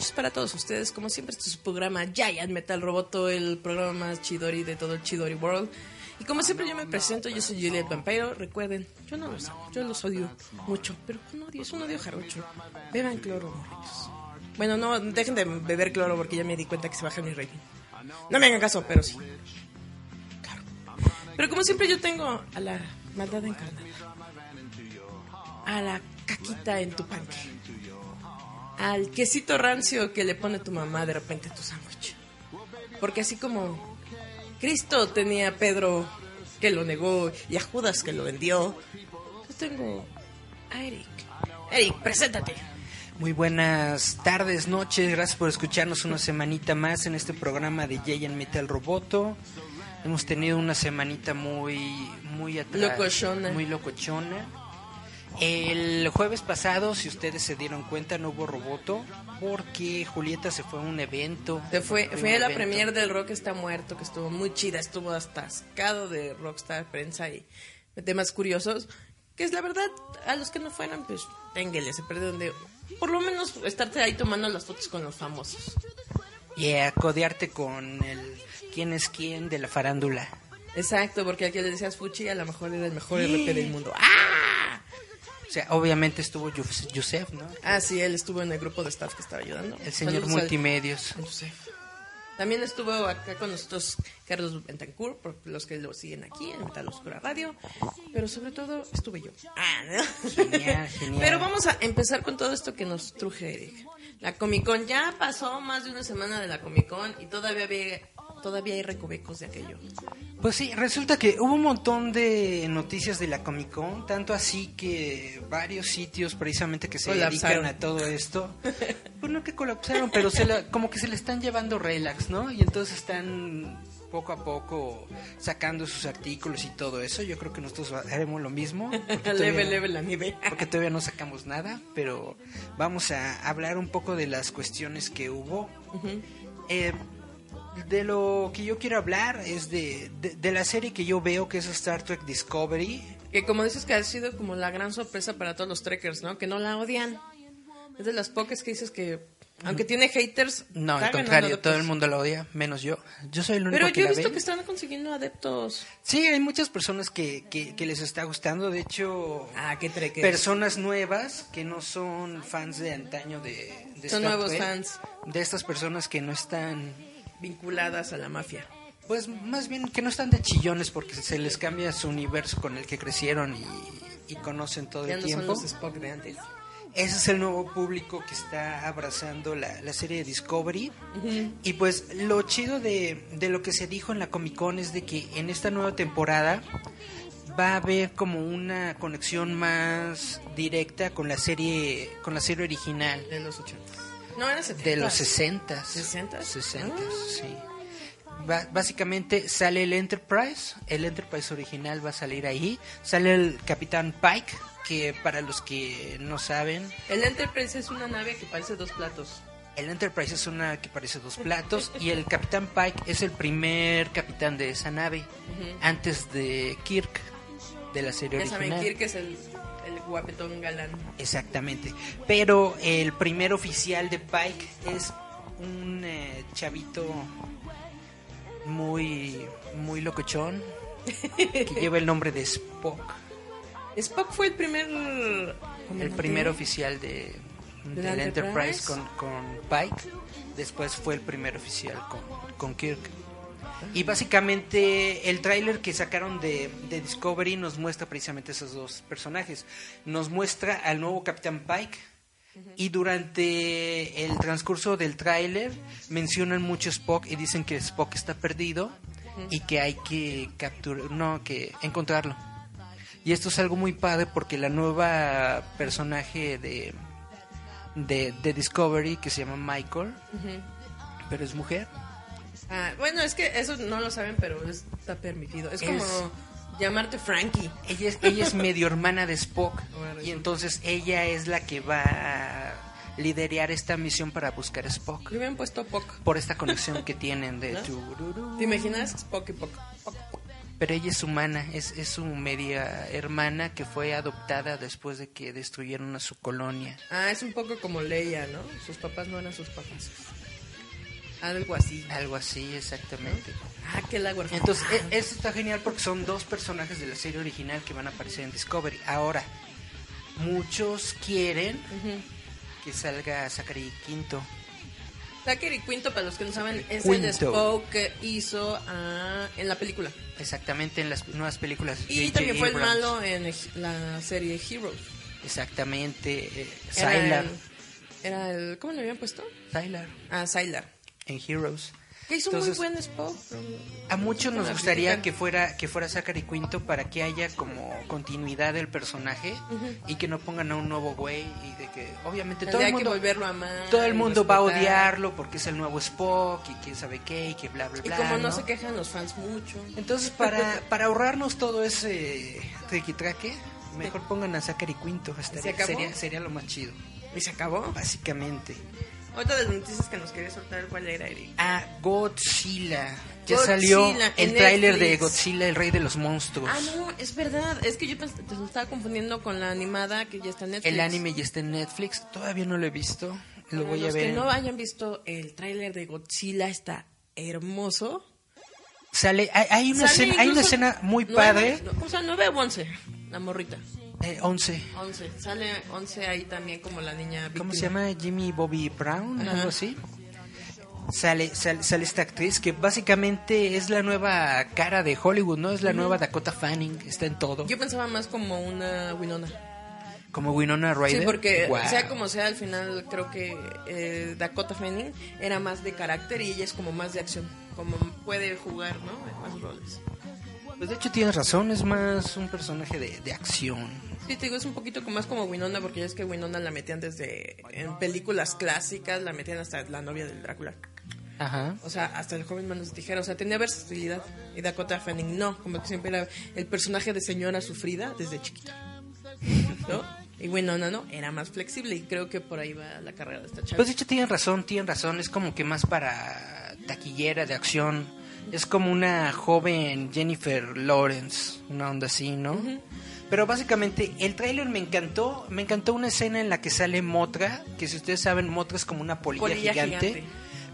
Noches para todos ustedes. Como siempre, este es su programa Giant Metal Roboto, el programa más chidori de todo el Chidori World. Y como siempre, yo me presento, yo soy Juliet Vampiro. Recuerden, yo no los yo los odio mucho, pero un odio, es un odio jarocho. Beban cloro, morritos. Bueno, no, dejen de beber cloro porque ya me di cuenta que se baja mi rating. No me hagan caso, pero sí. Claro. Pero como siempre, yo tengo a la maldad encarnada, a la caquita en tu panque al quesito rancio que le pone tu mamá de repente a tu sándwich. Porque así como Cristo tenía a Pedro que lo negó y a Judas que lo vendió, yo tengo a Eric. Eric, preséntate. Muy buenas tardes, noches, gracias por escucharnos una semanita más en este programa de Giant Metal Roboto. Hemos tenido una semanita muy muy atrás, Locochona. muy locochona. El jueves pasado, si ustedes se dieron cuenta, no hubo Roboto porque Julieta se fue a un evento. Se fue, fue a la evento. premier del Rock está muerto, que estuvo muy chida, estuvo atascado de Rockstar, prensa y temas curiosos. Que es la verdad, a los que no fueran, pues, ténguele, se perdieron de. Por lo menos estarte ahí tomando las fotos con los famosos. Y a codearte con el quién es quién de la farándula. Exacto, porque aquí le decías Fuchi, a lo mejor era el mejor RP del mundo. ¡Ah! O sea, obviamente estuvo Yus- Yusef, ¿no? Ah, sí, él estuvo en el grupo de staff que estaba ayudando. El señor Saludos al- multimedios. al. También estuvo acá con nosotros Carlos Bentancur, por los que lo siguen aquí en Metal Oscura Radio. Pero sobre todo estuve yo. Ah, ¿no? Genial, genial. Pero vamos a empezar con todo esto que nos truje Eric. La Comic Con ya pasó más de una semana de la Comic Con y todavía había, todavía hay recovecos de aquello. Pues sí, resulta que hubo un montón de noticias de la Comic Con, tanto así que varios sitios precisamente que se Colapsaron. dedican a todo esto, pues no que colapsaron, pero se la- como que se le están llevando relax, ¿no? Y entonces están poco a poco sacando sus artículos y todo eso. Yo creo que nosotros haremos lo mismo. porque leve, todavía- leve la nieve. porque todavía no sacamos nada, pero vamos a hablar un poco de las cuestiones que hubo. Eh, de lo que yo quiero hablar es de, de, de la serie que yo veo que es Star Trek Discovery. Que como dices que ha sido como la gran sorpresa para todos los trekkers, ¿no? Que no la odian. Es de las pocas que dices que, aunque tiene haters, No, al contrario, todo el mundo la odia, menos yo. Yo soy el único Pero que yo he visto que están consiguiendo adeptos. Sí, hay muchas personas que, que, que les está gustando. De hecho, Ah, qué personas nuevas que no son fans de antaño de, de Son Star nuevos Trek, fans. De estas personas que no están Vinculadas a la mafia. Pues más bien que no están de chillones porque se les cambia su universo con el que crecieron y, y conocen todo Ya el no son tiempo. los Spock de antes. Ese es el nuevo público que está abrazando la, la serie de Discovery. Y pues lo chido de, de lo que se dijo en la Comic Con es de que en esta nueva temporada va a haber como una conexión más directa con la serie con la serie original De los 80. No, eran 70. de los 60 ¿60? 60 Ah. sí básicamente sale el Enterprise el Enterprise original va a salir ahí sale el Capitán Pike que para los que no saben El Enterprise es una nave que parece dos platos. el Enterprise es una que parece dos platos y el Capitán Pike es el primer capitán de esa nave antes de Kirk de la serie Ya saben, original Kirk es el guapetón galán. Exactamente. Pero el primer oficial de Pike es un eh, chavito muy, muy locochón, que lleva el nombre de Spock, Spock fue el primer... el primer oficial de, ¿De del la Enterprise, Enterprise? con, con Pike, después fue el primer oficial con, con Kirk. Y básicamente el tráiler que sacaron de, de Discovery nos muestra precisamente esos dos personajes. Nos muestra al nuevo Capitán Pike y durante el transcurso del tráiler mencionan mucho Spock y dicen que Spock está perdido y que hay que capturar, no, que encontrarlo. Y esto es algo muy padre porque la nueva personaje de, de, de Discovery que se llama Michael, pero es mujer. Ah, bueno, es que eso no lo saben, pero está permitido. Es como Es- llamarte Frankie. Ella es, ella es medio hermana de Spock y entonces ella es la que va a liderar esta misión para buscar a Spock Le hubieran puesto Poc. por esta conexión que tienen de ¿No? ¿Te imaginas? Spock y Poc. Poc, Poc. Pero ella es humana, es, es su media hermana que fue adoptada después de que destruyeron a su colonia. Ah, es un poco como Leia, ¿no? Sus papás no eran sus papás. Algo así. Algo así, exactamente. Ah, qué la. Entonces, e- esto está genial porque son dos personajes de la serie original que van a aparecer en Discovery. Ahora, muchos quieren que salga Zachary Quinto. Zachary Quinto, para los que no saben, es el Quinto. Spock que hizo ah, en la película. Exactamente en las nuevas películas. Y J.J. también fue el Abrams. malo en el- la serie Heroes. Exactamente. eh, Era Sylar. el, era el... ¿Cómo le habían puesto? Sylar Ah, Sylar. En Heroes. Que hizo Entonces, muy buen pero- A muchos nos gustaría que fuera que fuera Zachary Quinto para que haya como continuidad del personaje y que no pongan a un nuevo güey y de que obviamente todo el que mundo volverlo a amar. todo el y mundo va a odiarlo porque es el nuevo Spock y quién sabe qué y que bla bla Y bla. como no, ¿no? se quejan los fans mucho. Entonces para para ahorrarnos todo ese triquitraque, mejor pongan a Zachary Quinto, estaría- acabó? sería sería lo más chido, ¿Y se acabó? básicamente. Otra de las noticias que nos quería soltar, ¿cuál era, Eric? A Godzilla. Ya Godzilla salió el tráiler de. Godzilla, el rey de los monstruos. Ah, no, es verdad. Es que yo te lo estaba confundiendo con la animada que ya está en Netflix. El anime ya está en Netflix, todavía no lo he visto. Lo Para voy a los ver. que no hayan visto el tráiler de Godzilla, está hermoso. Sale, hay, hay una, Sale escena, hay una escena muy nueve- padre. no, o sea, 9 o 11, la morrita. Eh, 11. 11. Sale 11 ahí también como la niña ¿Cómo se víctima. llama? Jimmy Bobby Brown, Ajá. algo así. Sale, sale, sale esta actriz que básicamente es la nueva cara de Hollywood, ¿no? Es la nueva Dakota Fanning, está en todo. Yo pensaba más como una Winona. Como Winona Ryder. Sí, porque Guau. sea como sea, al final creo que eh, Dakota Fanning era más de carácter y ella es como más de acción. Como puede jugar, ¿no? En más roles. Pues de hecho tienes razón, es más un personaje de, de acción. Sí, te digo, es un poquito más como Winona, porque ya es que Winona la metían desde en películas clásicas, la metían hasta la novia del Drácula. Ajá. O sea, hasta el joven manos de tijera. O sea, tenía versatilidad. Y Dakota Fanning no, como que siempre era el personaje de señora sufrida desde chiquita. ¿No? Y Winona no, era más flexible y creo que por ahí va la carrera de esta chava. Pues de hecho tienen razón, tienen razón, es como que más para taquillera de acción. Es como una joven Jennifer Lawrence, una onda así, ¿no? Pero básicamente el tráiler me encantó, me encantó una escena en la que sale Motra, que si ustedes saben Motra es como una polilla, Polilla gigante, gigante.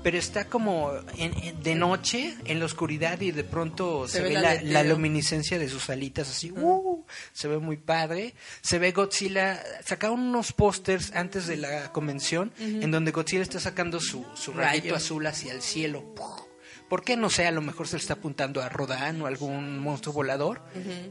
pero está como en- en- de noche en la oscuridad y de pronto se, Se ve la, luminiscencia de sus alitas así, ¡uh! se ve muy padre. Se ve Godzilla, sacaron unos pósters antes de la convención en donde Godzilla está sacando su, su rayito azul hacia el cielo. ¿Por qué? No sé, a lo mejor se le está apuntando a Rodan o algún monstruo volador,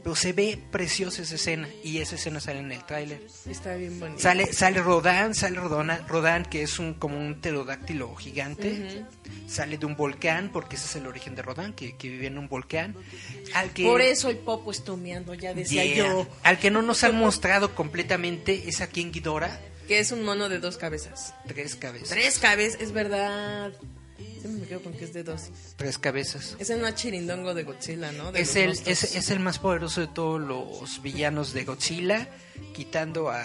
pero se ve preciosa esa escena y esa escena sale en el tráiler. Está bien bonito. Sale, sale Rodan, sale Rodona, Rodan, que es un como un pterodáctilo gigante. Sale de un volcán, porque ese es el origen de Rodan, que, que vivía en un volcán. Al que, Por eso el Popo está humeando, ya decía Yeah. yo. Al que no nos han mostrado completamente es aquí en Ghidorah, Que es un mono de dos cabezas. tres cabezas. Tres cabezas, es verdad. Siempre me quedo con que es de dos. Tres cabezas. Es el más chirindongo de Godzilla, ¿no? De Es el, es, es el más poderoso de todos los villanos de Godzilla, quitando a,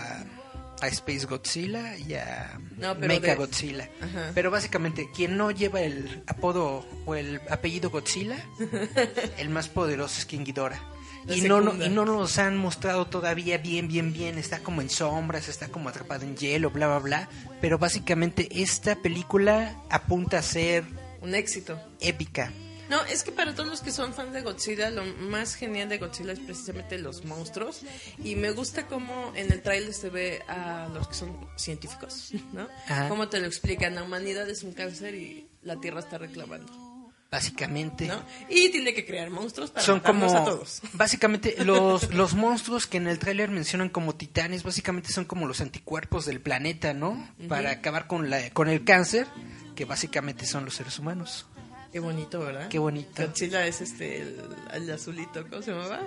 a Space Godzilla y a No, Mecha de- Godzilla. Ajá. Pero básicamente, quien no lleva el apodo o el apellido Godzilla, el más poderoso es King Ghidorah. La Y no, no, segunda. y no nos han mostrado todavía bien, bien, bien. Está como en sombras, está como atrapado en hielo, bla, bla, bla. Pero básicamente esta película apunta a ser Un éxito. épica. No, es que para todos los que son fans de Godzilla, lo más genial de Godzilla es precisamente los monstruos. Y me gusta cómo en el trailer se ve a los que son científicos, ¿no? Ajá. Cómo te lo explican. La humanidad es un cáncer y la Tierra está reclamando, Básicamente. ¿no? Y tiene que crear monstruos para Son como, a todos. básicamente, los, los monstruos que en el tráiler mencionan como titanes, básicamente son como los anticuerpos del planeta, ¿no? Para acabar con, la, con el cáncer, que básicamente son los seres humanos. Qué bonito, ¿verdad? Qué bonito. Godzilla es este, el, el azulito, ¿cómo se llamaba?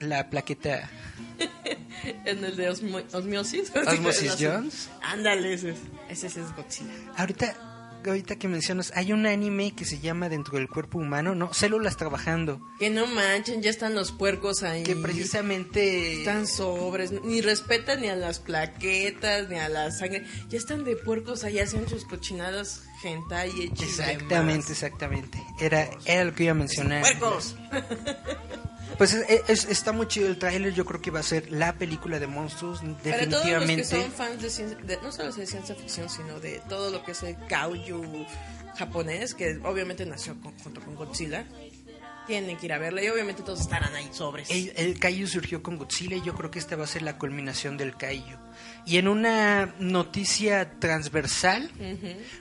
La plaqueta En el de osmo- osmiosis. Osmosis. Jones. Ándale, ese es, ese es Godzilla. Ahorita, ahorita que mencionas, hay un anime que se llama Dentro del cuerpo humano, ¿no? Células trabajando, Que no manchen, ya están los puercos ahí. que precisamente... Están sobres, ni respetan ni a las plaquetas, ni a la sangre. Ya están de puercos ahí, hacen sus cochinadas hentai y Exactamente, exactamente. Era, era lo que iba a mencionar. ¡Puercos! Pues es- es- está muy chido el tráiler, yo creo que va a ser la película de monstruos, Para todos los que definitivamente. son fans de, ciencia- de- no solo de ciencia ficción, sino de todo lo que es el kaiju japonés, que obviamente nació con- junto con Godzilla, tienen que ir a verla y obviamente todos estarán ahí sobres. El, el Kaiju surgió con Godzilla y yo creo que esta va a ser la culminación del Kaiju. Y en una noticia transversal,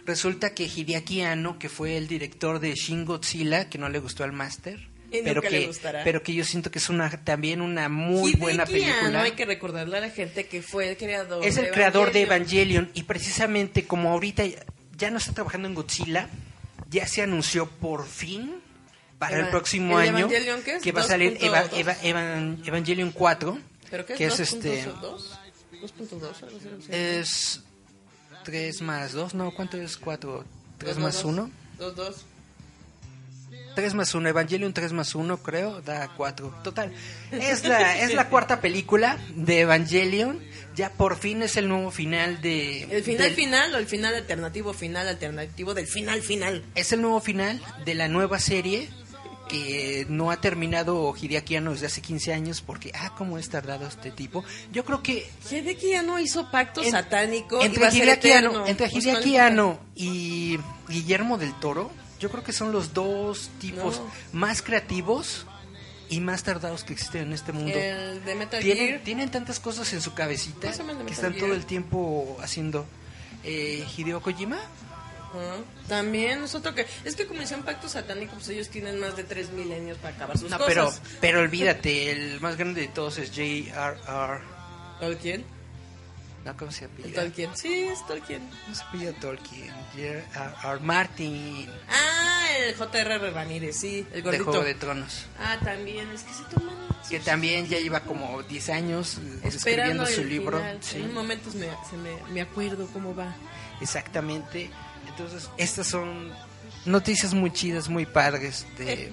resulta que Hideaki Anno, que fue el director de Shin Godzilla, que no le gustó al máster, Y pero nunca le que, gustará. pero que yo siento que es una también una muy Hideki buena película. hay que recordarle a la gente que fue el creador Es de el creador de Evangelion. Y precisamente como ahorita ya no está trabajando en Godzilla, ya se anunció por fin para el Eva- próximo ¿el año es? que va a salir Eva- 2.2. Eva- Evan- Evangelion 4, ¿Pero qué es? que es 2.2 este o 2? 2.2, algo así, no sé. es 3 más 2, no, ¿cuánto es 4? 3 Dos, más dos, 1. dos, dos. 3 más 1, Evangelion 3 más 1 creo, da 4. Total, es la, es la cuarta película de Evangelion, ya por fin es el nuevo final de... ¿El final del- final o el final alternativo final alternativo del final final? Es el nuevo final de la nueva serie que no ha terminado Hideaki Anno desde hace 15 años porque, ah, cómo es tardado este tipo. Yo creo que Hideki ya no hizo pacto en- satánico entre Hideaki. Anno, entre Pues, Hideaki. Anno y Guillermo del Toro, yo creo que son los dos tipos No. más creativos y más tardados que existen en este mundo. El de Metal Tienen, Gear. tienen tantas cosas en su cabecita que están todo el tiempo haciendo. Eh, Hideo Kojima. También es otro que... Es que como hicieron pacto satánico, pues ellos tienen más de tres milenios para acabar sus no, cosas. pero, pero olvídate, el más grande de todos es J.R.R. ¿Tolkien? No, ¿cómo se ¿El apellida? Tolkien? Sí, es Tolkien. No se apellida Tolkien. J.R.R. Martin, Ah, el J.R.R. Ramírez, sí, el de gordito. Juego de Tronos. Ah, también, es que se toman... Que también ya lleva como 10 años eh, Esperando escribiendo su libro. Sí, En un momento me, se me, me acuerdo cómo va. exactamente. Entonces, estas son noticias muy chidas, muy padres. De,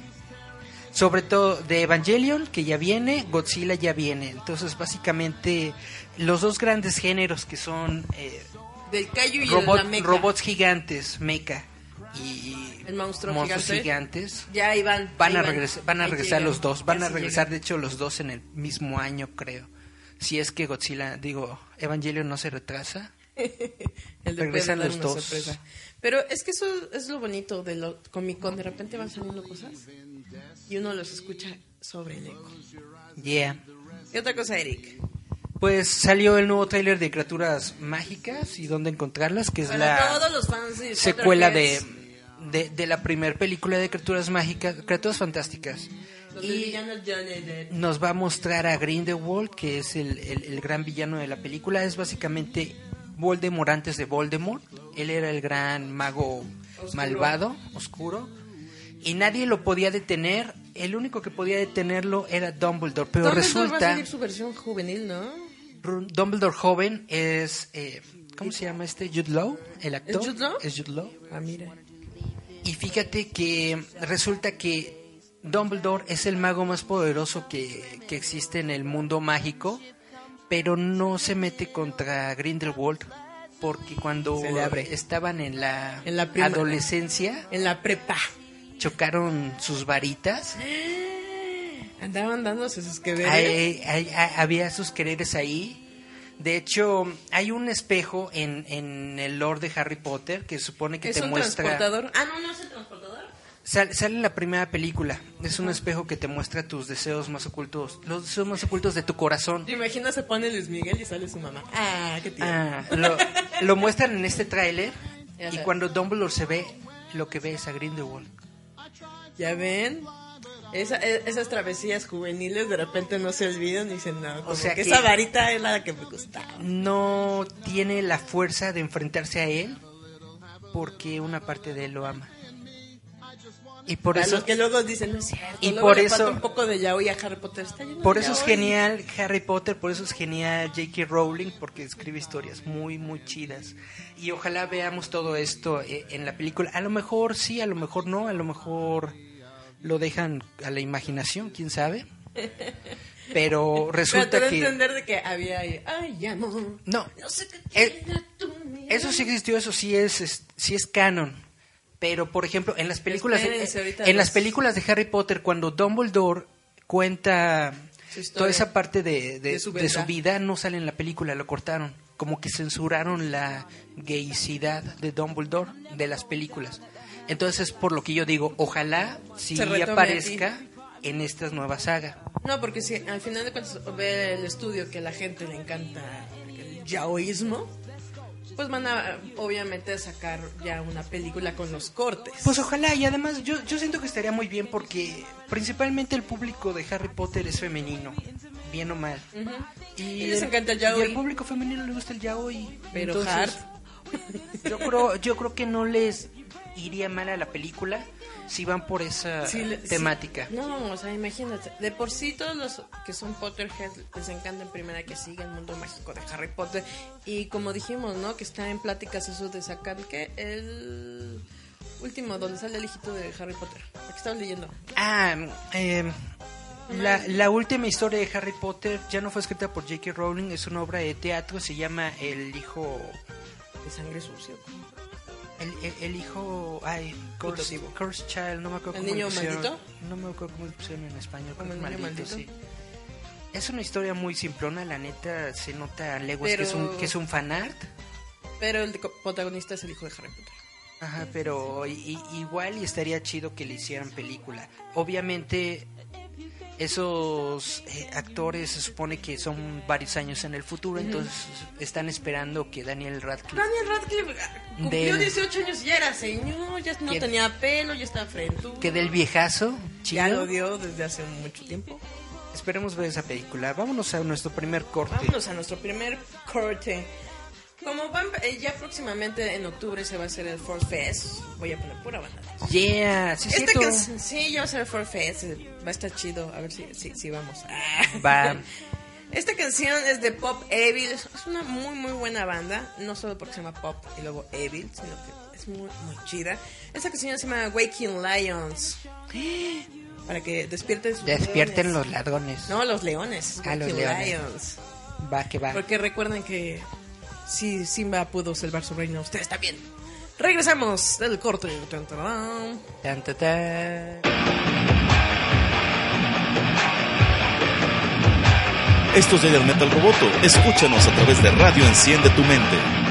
sobre todo de Evangelion, que ya viene, Godzilla ya viene. Entonces, básicamente, los dos grandes géneros que son eh, Del y robot- robots gigantes, mecha y El monstruo monstruos gigante. gigantes. Ya ahí van. Van a regresar, van a Ahí regresar llegan. los dos, van a regresar llegan. de hecho los dos en el mismo año, creo. Si es que Godzilla, digo, Evangelion no se retrasa. El de regresan los una dos. sorpresa. Pero es que eso es lo bonito de lo Comic Con. De repente van saliendo cosas y uno los escucha sobre el eco. Yeah. ¿Qué otra cosa, Eric? Pues salió el nuevo tráiler de Criaturas Mágicas y dónde encontrarlas, que es Para la todos los fans de secuela de, de, de la primera película de Criaturas Mágicas, Criaturas Fantásticas. Y nos va a mostrar a Grindelwald, que es el, el- el gran villano de la película. Es básicamente Voldemort antes de Voldemort. Él era el gran mago Oscuro. malvado, oscuro. Y nadie lo podía detener. El único que podía detenerlo era Dumbledore. Pero Dumbledore va a resulta... su versión juvenil, ¿no? Dumbledore joven es... eh, ¿Cómo se llama este? Jude Law, el actor. ¿Es Jude Law? Es Jude Law. Ah, mira. Y fíjate que resulta que Dumbledore es el mago más poderoso que, que existe en el mundo mágico, pero no se mete contra Grindelwald porque cuando estaban en la, En la prima- adolescencia En la prepa. chocaron sus varitas. Andaban dándose sus que ver. Hay- hay- hay- había sus quereres ahí. De hecho, hay un espejo en, en el lore de Harry Potter que supone que ¿Es te un muestra... transportador? Ah, no, no es el transportador. Sal- sale en la primera película. Es un espejo que te muestra tus deseos más ocultos, los deseos más ocultos de tu corazón. ¿Te imaginas se pone Luis Miguel y sale su mamá? Ah, qué tierno. Ah, lo, lo muestran en este tráiler y cuando Dumbledore se ve, lo que ve es a Grindelwald. ¿Ya ven? Esa- e- esas travesías juveniles de repente no se olvidan y dicen, no, como sea que, que- esa varita es la que me gustaba. No tiene la fuerza de enfrentarse a él porque una parte de él lo ama. Y por Para eso, los que luego dicen, no es cierto. Y luego por le eso- falta un poco de yaoi a Harry Potter. Está lleno de por eso es yaoi. genial Harry Potter, por eso es genial J.K. Rowling, porque escribe historias muy, muy chidas. Y ojalá veamos todo esto eh, en la película. A lo mejor sí, a lo mejor no, a lo mejor lo dejan a la imaginación, quién sabe. Pero Pero te resulta a que... entender de que había ahí, ay, amor. No, No sé qué Eh, tiene tu mirada". Eso sí existió, eso sí es, es- sí es canon. Pero, por ejemplo, en las películas, Espérense, en, las películas de Harry Potter, cuando Dumbledore cuenta historia. toda esa parte de, de- De su de su vida, no sale en la película, lo cortaron. Como que censuraron la gaycidad de Dumbledore de las películas. Entonces, por lo que yo digo, ojalá sí aparezca en esta nueva saga. No, porque si al final de cuentas ve el estudio que a la gente le encanta el yaoísmo, pues van a obviamente sacar ya una película con los cortes. Pues ojalá, y además yo, yo siento que estaría muy bien porque principalmente el público de Harry Potter es femenino, bien o mal. Y les el- encanta el Y yaoi. al público femenino le gusta el yaoi. Pero hard. Yo creo, yo creo que no les iría mal a la película si van por esa Sí, temática. sí. No, o sea, imagínate. De por sí todos los que son Potterhead les encanta en primera que siga el mundo mágico de Harry Potter. Y como dijimos, ¿no? Que está en pláticas eso de sacar, ¿qué? El último, donde sale el hijito de Harry Potter. Aquí estaba leyendo. Ah, eh, la, la última historia de Harry Potter ya no fue escrita por J.K. Rowling, es una obra de teatro, se llama El hijo De sangre sucia. El, el, el hijo, ay, Curse. Curse Child, no me acuerdo ¿El cómo niño le pusieron. maldito? No me acuerdo cómo le pusieron en español, ¿Como el niño maldito, maldito? sí. Es una historia muy simplona, la neta, se nota a leguas Pero- que, es un, que es un fanart. Pero el protagonista es el hijo de Harry Potter. Ajá, pero i- igual y estaría chido que le hicieran película. Obviamente, esos eh, actores se supone que son varios años en el futuro, entonces están esperando que Daniel Radcliffe... Daniel Radcliffe ah, cumplió Del- 18 años y ya era señor, ya no Que- tenía pelo, ya estaba frente. Que del viejazo, Ya chido. lo dio desde hace mucho tiempo. Esperemos ver esa película. Vámonos a nuestro primer corte. Vámonos a nuestro primer corte. Como van, eh, ya próximamente en octubre se va a hacer el Ford Fest, voy a poner pura banda. Yeah, sí, es Esta cierto. canción, sí, ya va a ser el Ford Fest, eh, va a estar chido, a ver si, si, si vamos. Ah. Va. Esta canción es de Pop Evil, es una muy muy buena banda, no solo porque se llama Pop y luego Evil, sino que es muy muy chida. Esta canción se llama Waking Lions. Para que despierten sus Despierten leones. los ladrones. No, los leones. Ah, los Waking leones. Lions. Va, que va. Porque recuerden que si Simba pudo salvar su reino, ustedes también. Regresamos del corte. Tan. Tan, ta, ta. Esto es Metal Roboto. Escúchanos a través de Radio Enciende tu Mente.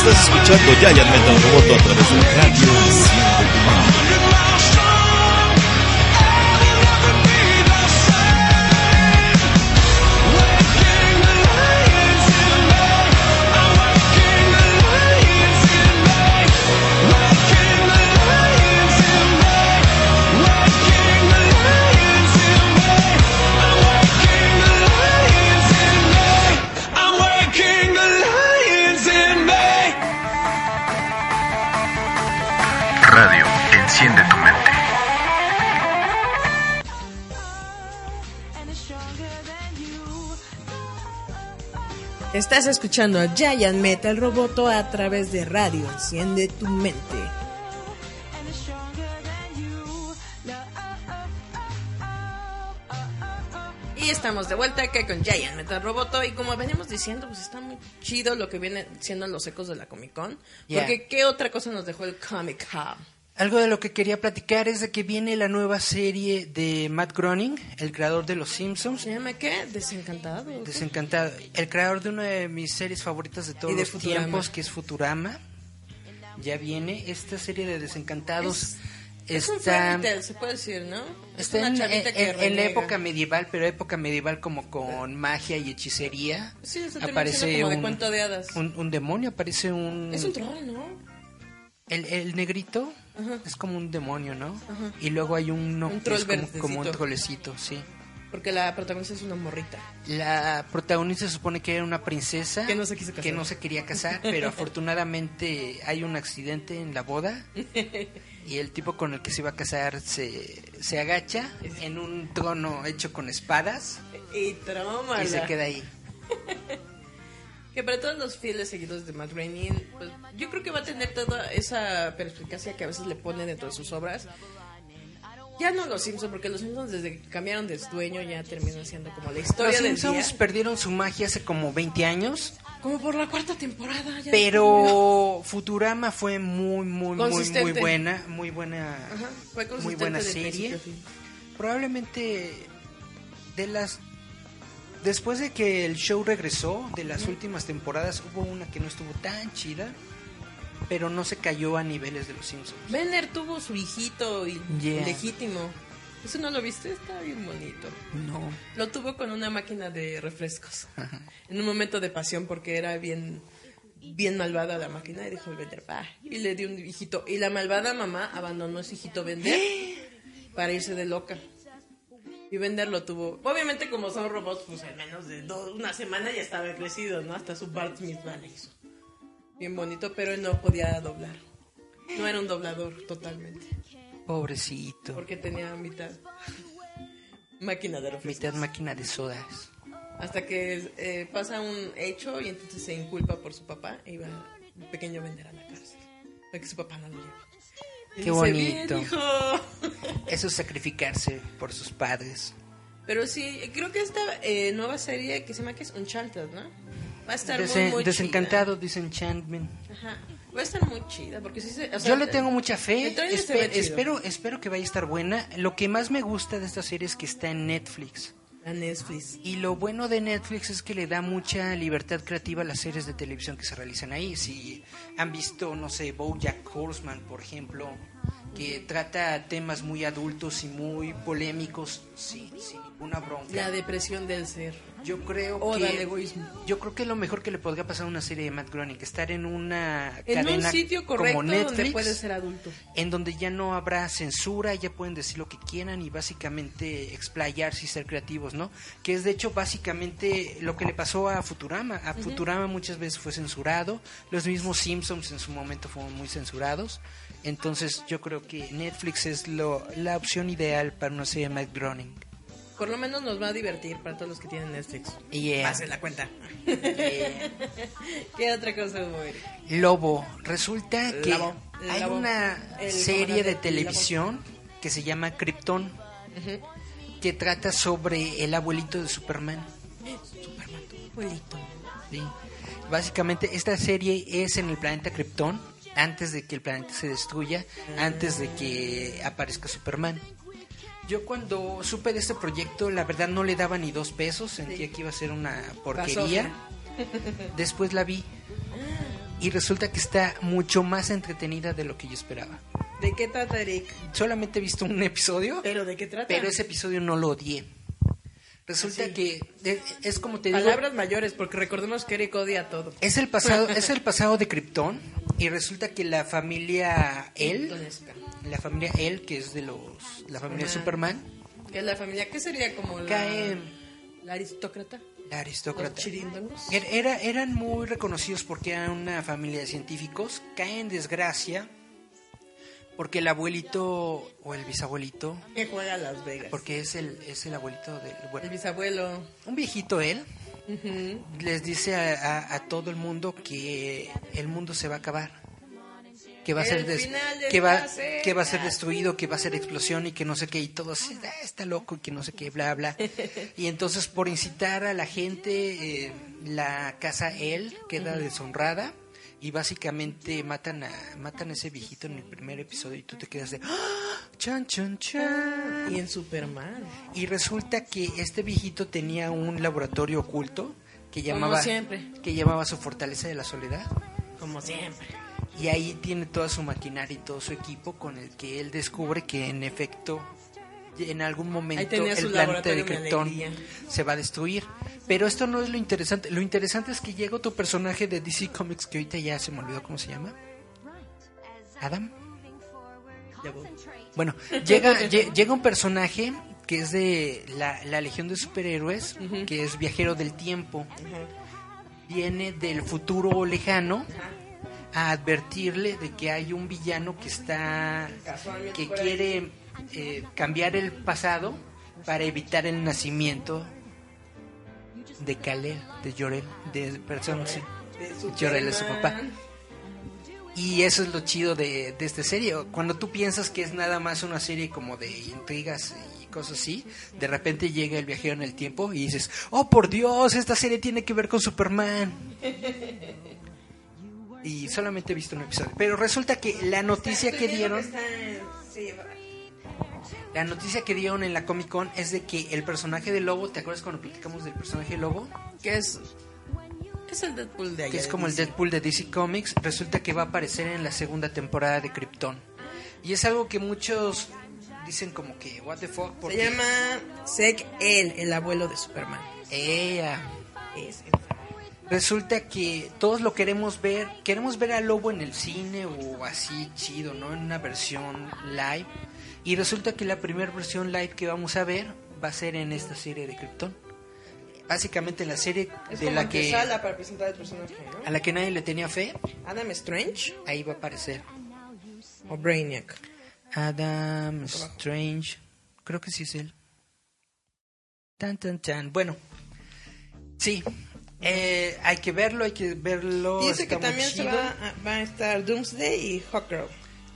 Estás escuchando Giant Metal Roboto a través de Radio Estás escuchando a Giant Metal Roboto a través de radio. Enciende tu mente. Y estamos de vuelta acá con Giant Metal Roboto. Y como venimos diciendo, pues está muy chido lo que viene siendo los ecos de la Comic Con. Yeah. Porque, ¿qué otra cosa nos dejó el Comic Con? Algo de lo que quería platicar es de que viene la nueva serie de Matt Groening, el creador de Los Simpsons. ¿Se llama qué? Desencantado. ¿o qué? Desencantado. El creador de una de mis series favoritas de todos de los Futurama. tiempos, que es Futurama. Ya viene esta serie de Desencantados. Es un está fairy tale, se puede decir, ¿no? Es está una en, chavita en- que en la época medieval, pero época medieval como con magia y hechicería. Sí, eso aparece como de un, cuento de hadas. un, un demonio, aparece un... Es un troll, ¿no? El, el negrito es como un demonio, ¿no? Y luego hay uno Un que es como, como un trolecito, sí. Porque la protagonista es una morrita. La protagonista se supone que era una princesa Que no se quiso casar. que no se quería casar, pero afortunadamente hay un accidente en la boda y el tipo con el que se iba a casar se, se agacha en un trono hecho con espadas Y y se queda ahí. Que para todos los fieles seguidores de Matt Groening, pues, yo creo que va a tener toda esa perspicacia que a veces le pone dentro de sus obras. Ya no los Simpsons, porque los Simpsons desde que cambiaron de dueño ya terminan siendo como la historia Los del Simpsons día. perdieron su magia hace como 20 años, Como por la cuarta temporada. ya pero Futurama fue muy, muy, muy, muy buena, muy buena, Ajá, fue muy buena serie. Probablemente de las después de que el show regresó de las últimas temporadas hubo una que no estuvo tan chida, pero no se cayó a niveles de los Simpsons. Benner tuvo su hijito y Yeah. legítimo. ¿Eso no lo viste? Está bien bonito. No. Lo tuvo con una máquina de refrescos. En un momento de pasión porque era bien bien malvada la máquina y dijo el vender va y le dio un hijito y la malvada mamá abandonó a ese hijito vender para irse de loca y vender lo tuvo obviamente como son robots pues en menos de dos, una semana ya estaba crecido no hasta su Bart Mitzvah le hizo bien bonito pero él no podía doblar no era un doblador totalmente Pobrecito. porque tenía mitad máquina de refrescos Mitad máquina de sodas. hasta que eh, pasa un hecho y entonces se inculpa por su papá y va el pequeño vender a la cárcel para que su papá no lo lleve. Qué bonito. "Bien, hijo". Eso es sacrificarse por sus padres. Pero sí, creo que esta eh, nueva serie que se llama que es Uncharted, ¿no? Va a estar Desen- muy, muy desencantado, Disenchantment. chida. Ajá. Va a estar muy chida porque sí se, o sea, Yo le tengo mucha fe. el trailer se Espe- ve chido. espero, espero que vaya a estar buena. Lo que más me gusta de esta serie es que está en Netflix. A Netflix. Y lo bueno de Netflix es que le da mucha libertad creativa a las series de televisión que se realizan ahí. Si han visto, no sé, BoJack Horseman, por ejemplo, que trata temas muy adultos y muy polémicos, sin, sin ninguna bronca. La depresión del ser. Yo creo O que del egoísmo. yo creo que lo mejor que le podría pasar a una serie de Matt Groening, estar en una En cadena un sitio correcto como Netflix, donde puede ser adulto. en donde ya no habrá censura, ya pueden decir lo que quieran y básicamente explayarse y ser creativos, ¿no? Que es de hecho básicamente lo que le pasó a Futurama. A Futurama muchas veces fue censurado, los mismos Simpsons en su momento fueron muy censurados. Entonces yo creo que Netflix es lo, la opción ideal para una serie de Matt Groening. Por lo menos nos va a divertir para todos los que tienen Netflix. Yeah. Pasen la cuenta. Eh, ¿Qué otra cosa Eric? Lobo. Resulta que hay una El serie de televisión que se llama Krypton, que trata sobre el abuelito de Superman. Superman, tu abuelito. ¿sí? Básicamente esta serie es en el planeta Krypton, antes de que el planeta se destruya, antes de que aparezca Superman. Yo cuando supe de este proyecto, la verdad no le daba ni dos pesos, sentía que iba a ser una porquería. Después la vi y resulta que está mucho más entretenida de lo que yo esperaba. ¿De qué trata, Eric? Solamente he visto un episodio, ¿Pero de qué trata? pero ese episodio no lo odié. Resulta Así. que es, es como te digo, Palabras mayores, porque recordemos que Eric odia todo. es el pasado, es el pasado de Krypton y resulta que la familia él, la familia él que es de los la familia Superman, Que es la familia, ¿qué sería como la, cae la aristócrata? la Los aristócrata. chiríndolos. Er- Era, eran muy reconocidos porque eran una familia de científicos. Caen en desgracia porque el abuelito o el bisabuelito, Que juega a Las Vegas. porque es el, es el abuelito del... bueno, El bisabuelo. un viejito él, les dice a, a- a todo el mundo que el mundo se va a acabar. Que va a ser des- que va que va a ser destruido, que va a ser explosión y que no sé qué y todo así, "Ah, está loco y que no sé qué, bla bla. y entonces por incitar a la gente eh, la casa él queda deshonrada y básicamente matan a matan a ese viejito en el primer episodio y tú te quedas de "Ah, chan chan chan. Y en Superman. Y resulta que este viejito tenía un laboratorio oculto que Como llamaba siempre. que llamaba su fortaleza de la soledad Como siempre. y ahí tiene toda su maquinaria y todo su equipo con el que él descubre que en efecto en algún momento el planeta de Krypton se va a destruir. Pero esto no es lo interesante. Lo interesante es que llega otro personaje de DC Comics que ahorita ya se me olvidó cómo se llama. Adam. Bueno, llega, lle- llega un personaje que es de la, la Legión de Superhéroes, que es viajero del tiempo. Viene del futuro lejano a advertirle de que hay un villano que está que quiere eh, cambiar el pasado para evitar el nacimiento de Kalel, de Jorel, de persona, sí. De Jorel es su papá. Y eso es lo chido de, de esta serie. Cuando tú piensas que es nada más una serie como de intrigas y cosas así, de repente llega el viajero en el tiempo y dices, oh por Dios, esta serie tiene que ver con Superman. Y solamente he visto un episodio. Pero resulta que la noticia que dieron. La noticia que dieron en la Comic Con es de que el personaje de Lobo, ¿te acuerdas cuando platicamos del personaje de Lobo? Que es. Es el Deadpool de allá. Que es de como el. Deadpool de DC Comics, resulta que va a aparecer en la segunda temporada de Krypton. Y es algo que muchos dicen como que, what the fuck, Se llama Sek El, el abuelo de Superman. Ea. Es Resulta que todos lo queremos ver, queremos ver a Lobo en el cine o así chido, ¿no? En una versión live. Y resulta que la primera versión live que vamos a ver va a ser en esta serie de Krypton. Básicamente la serie Es de la que para presentar el personaje, ¿no? a la que nadie le tenía fe, Adam Strange ahí va a aparecer. o Brainiac. Adam Strange. Creo que sí es él. Tan, tan, tan. Bueno, sí. Eh, hay que verlo, hay que verlo. Dice que también se va a, va a estar Doomsday y Hawkgirl.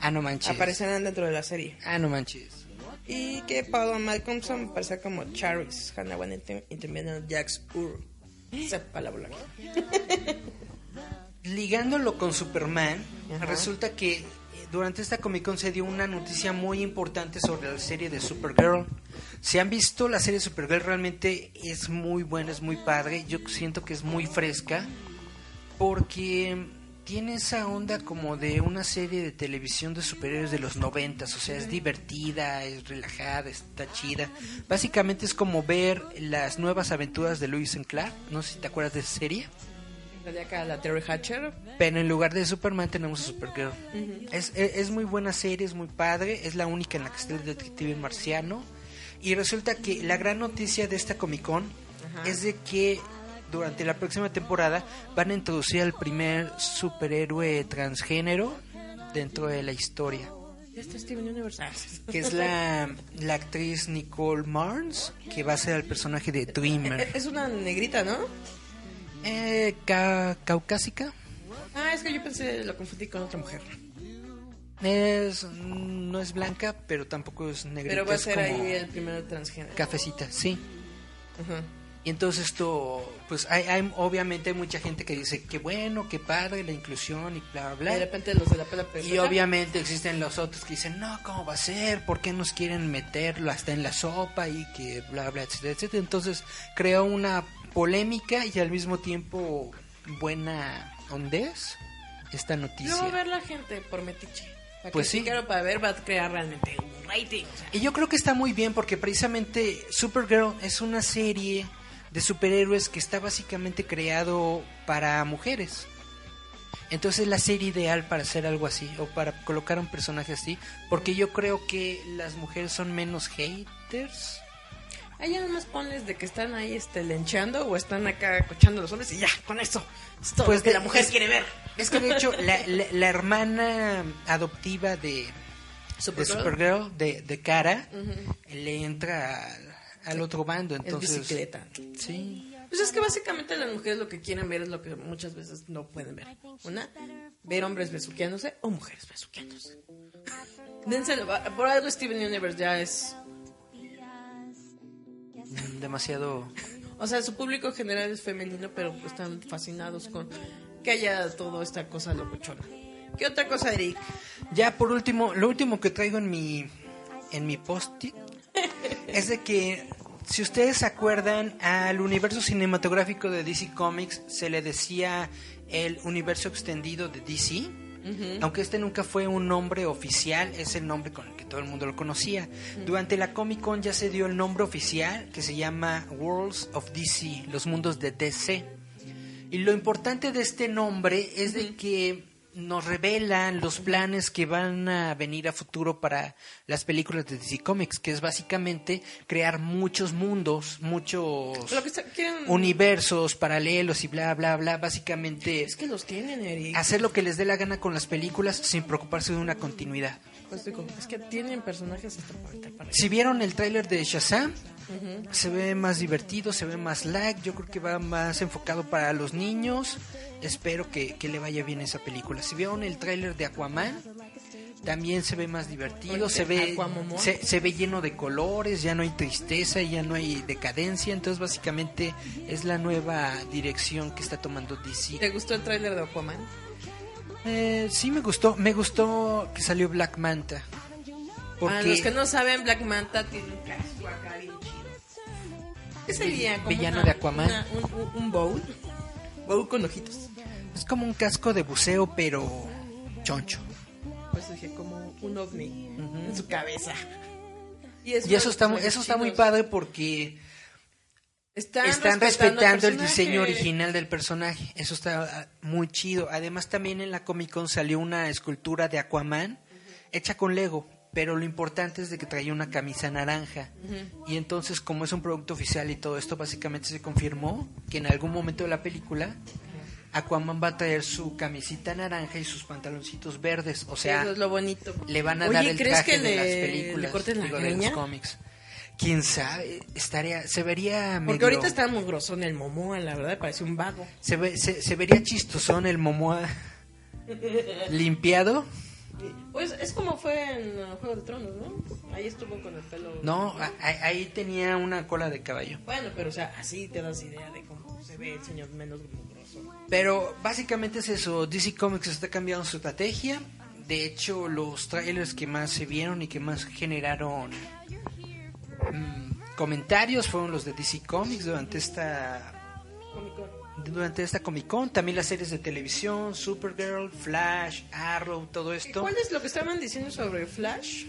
Ah, no manches. Aparecerán dentro de la serie. Ah, no manches. Y que Paula Malcolmson aparecerá como Charis, Hannah también Jax Ur. Sepa la bola. Ligándolo con Superman, Ajá. resulta que eh, durante esta Comic Con se dio una noticia muy importante sobre la serie de Supergirl. Si han visto la serie de Supergirl, realmente es muy buena, es muy padre. Yo siento que es muy fresca porque tiene esa onda como de una serie de televisión de superhéroes de los noventas, o sea, es divertida, es relajada, está chida. Básicamente es como ver las nuevas aventuras de Luis and Clark, no sé si te acuerdas de esa serie. Acá la Terry Hatcher. Pero en lugar de Superman tenemos a Supergirl. es, es, es muy buena serie, es muy padre. Es la única en la que está el detective marciano. Y resulta que la gran noticia de esta Comic Con es de que durante la próxima temporada van a introducir al primer superhéroe transgénero dentro de la historia. Ya está Steven Universe. Ah. Que es la, la actriz Nicole Marns, que va a ser el personaje de Dreamer. Es una negrita, ¿no? Eh, ca- caucásica. Ah, es que yo pensé, lo confundí con otra mujer. Es, no es blanca, pero tampoco es negrita. Pero va a ser como ahí el primero transgénero. Cafecita, sí. Ajá. Y entonces esto, pues hay, hay- obviamente hay mucha gente que dice que bueno, que padre la inclusión y bla, bla, Y de repente los de la pela Y obviamente existen los otros que dicen, no, ¿cómo va a ser? ¿Por qué nos quieren meterlo hasta en la sopa? Y que bla, bla, etcétera, etcétera. Entonces creó una polémica y al mismo tiempo buena hondez esta noticia. ver la gente por metiche. Para Pues sí. quiero para ver va a crear realmente un rating. o sea. Y yo creo que está muy bien porque precisamente Supergirl es una serie de superhéroes que está básicamente creado para mujeres. Entonces es la serie ideal para hacer algo así o para colocar un personaje así, porque yo creo que las mujeres son menos haters. Ahí ya nomás ponles de que están ahí este, lencheando o están acá cochando a los hombres y ya, con eso. Es todo Pues lo que de- la mujer es- quiere ver. Es que de hecho la, la- la hermana adoptiva de, de Supergirl. Supergirl, de, de Cara, le entra al, al otro bando, entonces... bicicleta. Sí. Pues es que básicamente las mujeres lo que quieren ver es lo que muchas veces no pueden ver. Una, ver hombres besuqueándose o mujeres besuqueándose. Dénselo, por algo Steven Universe ya es... Demasiado O sea, su público en general es femenino, pero están fascinados con que haya toda esta cosa locochona. ¿Qué otra cosa, Eric? ya por último lo último que traigo en mi en mi post es de que si ustedes se acuerdan al universo cinematográfico de DC Comics se le decía el universo extendido de DC aunque este nunca fue un nombre oficial es el nombre con el que todo el mundo lo conocía. Durante la Comic Con ya se dio el nombre oficial que se llama Worlds of DC los mundos de DC y lo importante de este nombre es de que nos revelan los planes que van a venir a futuro para las películas de DC Comics, que es básicamente crear muchos mundos, muchos Lo que está- quieren... universos paralelos y bla, bla, bla. Básicamente Es que los tienen, Eric. hacer lo que les dé la gana con las películas sin preocuparse de una continuidad. Pues digo, es que tienen personajes hasta para aventar para Si vieron el tráiler de Shazam, se ve más divertido, se ve más lag, yo creo que va más enfocado para los niños. Espero que, que le vaya bien esa película. Si vieron el tráiler de Aquaman, también se ve más divertido, se ve se ve lleno de colores, ya no hay tristeza, ya no hay decadencia, entonces básicamente es la nueva dirección que está tomando DC. ¿Te gustó el tráiler de Aquaman? Eh, sí me gustó, me gustó que salió Black Manta. Porque A los que no saben, Black Manta tiene un casco acá bien chido. ¿Qué sería? Como Villano una- de Aquaman. una- un, bowl. Bowl con ojitos. es como un casco de buceo pero choncho. Pues dije, como un ovni en su cabeza. Y, es Y eso está, eso está muy padre porque Están, están respetando, el diseño original del personaje. Eso está ah, muy chido. Además también en la Comic Con salió una escultura de Aquaman hecha con Lego. Pero lo importante es de que traía una camisa naranja. Y entonces como es un producto oficial y todo esto, básicamente se confirmó que en algún momento de la película Aquaman va a traer su camisita naranja y sus pantaloncitos verdes. O sea, Eso es lo bonito. le van a Oye, dar el ¿crees traje que de le, las películas, le corten la digo, de los cómics. Quién sabe, estaría, se vería Porque medio- ahorita está mugrosón el Momoa, la verdad, parece un vago. se, ve- se, se vería chistosón el Momoa limpiado. Pues es como fue en uh, Juego de Tronos, ¿no? Ahí estuvo con el pelo. No, a- a- ahí tenía una cola de caballo. Bueno, pero o sea, así te das idea de cómo se ve el señor menos mugroso. Pero básicamente es eso, DC Comics está cambiando su estrategia. De hecho, los trailers que más se vieron y que más generaron mm, comentarios fueron los de DC Comics durante esta durante esta Comic Con, también las series de televisión, Supergirl, Flash, Arrow, todo esto. ¿Cuál es lo que estaban diciendo sobre Flash?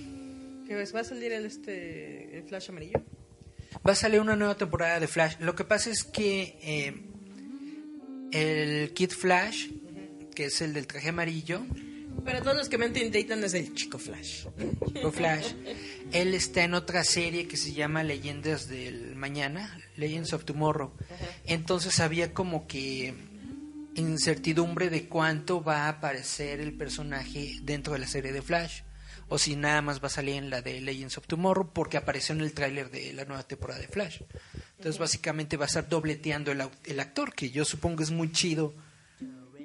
Que va a salir el este el Flash amarillo. Va a salir una nueva temporada de Flash. Lo que pasa es que eh, el Kid Flash, que es el del traje amarillo, Para todos los que me entienden es el chico Flash. Chico Flash, él está en otra serie que se llama Leyendas del Mañana, Legends of Tomorrow. Entonces había como que incertidumbre de cuánto va a aparecer el personaje dentro de la serie de Flash. O si nada más va a salir en la de Legends of Tomorrow porque apareció en el tráiler de la nueva temporada de Flash. Entonces básicamente va a estar dobleteando el, el actor, que yo supongo es muy chido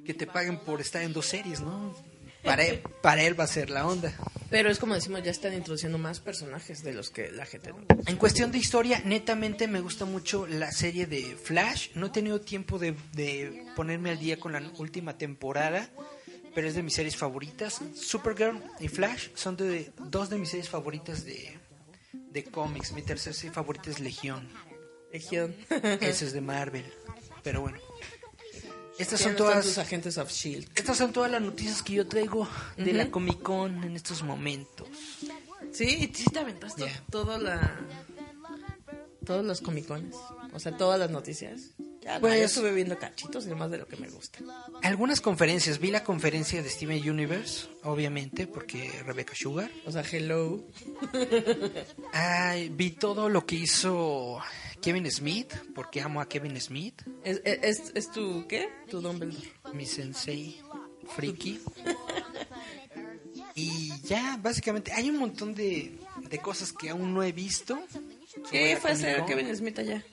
que te paguen por estar en dos series, ¿no? Para él, para él va a ser la onda. Pero es como decimos, ya están introduciendo más personajes de los que la gente no. En cuestión de historia, netamente me gusta mucho la serie de Flash. No he tenido tiempo de, de ponerme al día con la última temporada, pero es de mis series favoritas. Supergirl y Flash son de, dos de mis series favoritas de, de cómics. Mi tercera serie favorita es Legión. Legión. Ese es de Marvel. Pero bueno. Estas son todas tus agentes of Shield. estas son todas las noticias que yo traigo de la Comic Con en estos momentos. Sí, sí te aventaste Ya. toda la... Todos los comicones. O sea, todas las noticias. Ya, no, Pues- yo estuve viendo cachitos y más de lo que me gusta. Algunas conferencias, vi la conferencia de Steven Universe, obviamente, porque Rebecca Sugar. O sea, hello. Ay, vi todo lo que hizo Kevin Smith, porque amo a Kevin Smith, ¿Es, es, es tu qué? Tu Dumbledore. mi sensei friki. Y ya, básicamente, hay un montón de, de cosas que aún no he visto. ¿Qué fue a hacer. Kevin Smith allá?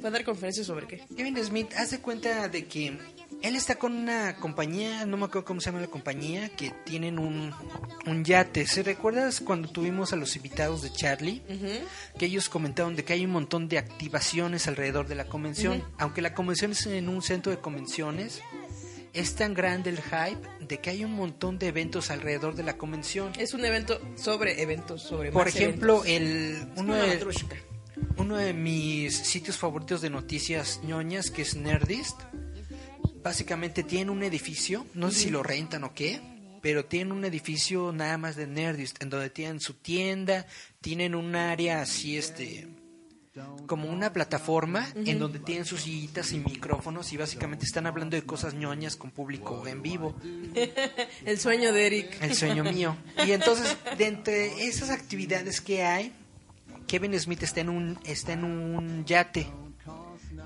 ¿Fue a dar conferencias sobre qué? Kevin Smith hace cuenta de que él está con una compañía, no me acuerdo cómo se llama la compañía, que tienen un, un yate. ¿Se recuerdas cuando tuvimos a los invitados de Charlie? Que ellos comentaron de que hay un montón de activaciones alrededor de la convención. Aunque la convención es en un centro de convenciones, es tan grande el hype de que hay un montón de eventos alrededor de la convención. Es un evento sobre eventos, sobre Por más ejemplo, eventos. el uno de, uno de mis sitios favoritos de noticias ñoñas, que es Nerdist, básicamente tiene un edificio, no sé si lo rentan o qué, pero tienen un edificio nada más de Nerdist, en donde tienen su tienda, tienen un área así, este, como una plataforma, en donde tienen sus sillitas y micrófonos y básicamente están hablando de cosas ñoñas con público en vivo. El sueño de Eric. El sueño mío. Y entonces, de entre esas actividades que hay, Kevin Smith está en un, está en un yate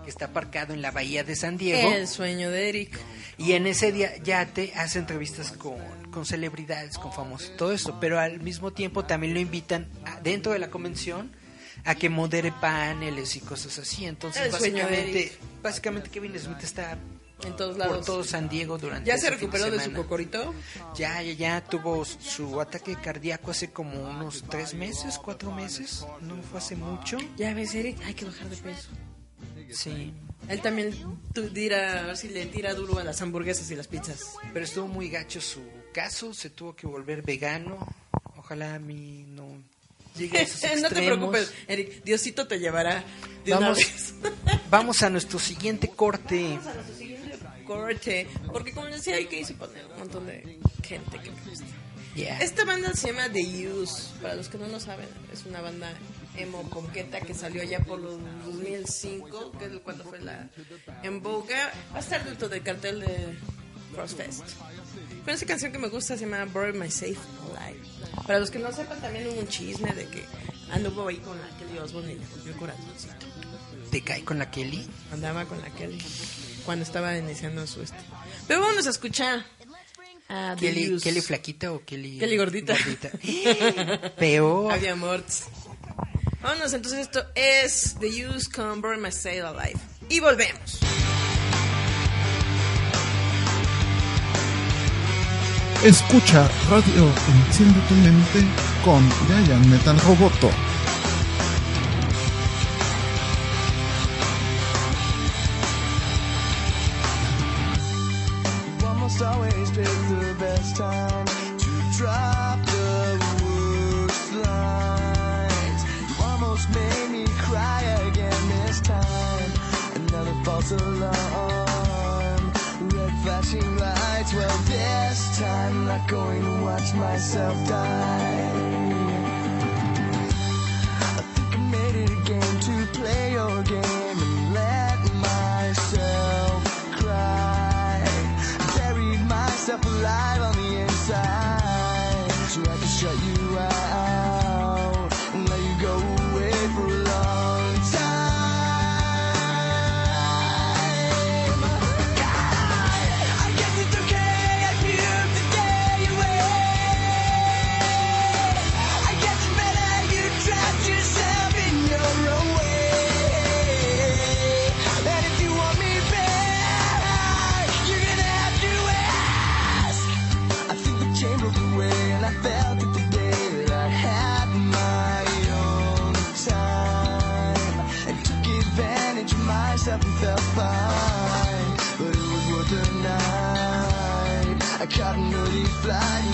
que está aparcado en la bahía de San Diego. El sueño de Eric. Y en ese día yate hace entrevistas con, con celebridades, con famosos, todo esto. Pero al mismo tiempo también lo invitan a- dentro de la convención a que modere paneles y cosas así. Entonces, El de básicamente, básicamente Kevin Smith está En todos por lados. todo San Diego durante ¿Ya se recuperó de su semana. cocorito? Ya, ya, ya tuvo su ataque cardíaco hace como unos tres meses, cuatro meses. No fue hace mucho. Ya ves, Eric, hay que bajar de peso. Sí. Él también tu- tira, a ver si le tira duro a las hamburguesas y las pizzas. Pero estuvo muy gacho su caso. Se tuvo que volver vegano. Ojalá a mí no llegue a esos extremos. no te preocupes, Eric, Diosito te llevará de una Vamos, vez. vamos a nuestro siguiente corte. Corte, porque como decía, hay que irse poner un montón de gente que me gusta. Yeah. Esta banda se llama The Use, para los que no lo saben, es una banda emo ponqueta que salió ya por los 2005, que es cuando fue la en boga. Va a estar dentro del cartel de Crossfest. Pero esa canción que me gusta se llama Bury My Safe Alive. Para los que no sepan, también hubo un chisme de que anduvo ahí con la Kelly Osbourne y le rompió el corazoncito. ¿Te cae con la Kelly? Andaba con la Kelly cuando estaba iniciando su este. Pero vámonos a escuchar Kelly. ¿Kelly flaquita o Kelly... Kelly gordita. Peor. Había morts. Vámonos, entonces esto es The Use con Burn My Sail Alive. Y volvemos. Escucha Radio Enciende tu mente con Giant Metal Roboto. Not going to watch myself die. I think I made it a game to play your game and let myself cry. Buried myself alive on the inside so I could shut you out fly.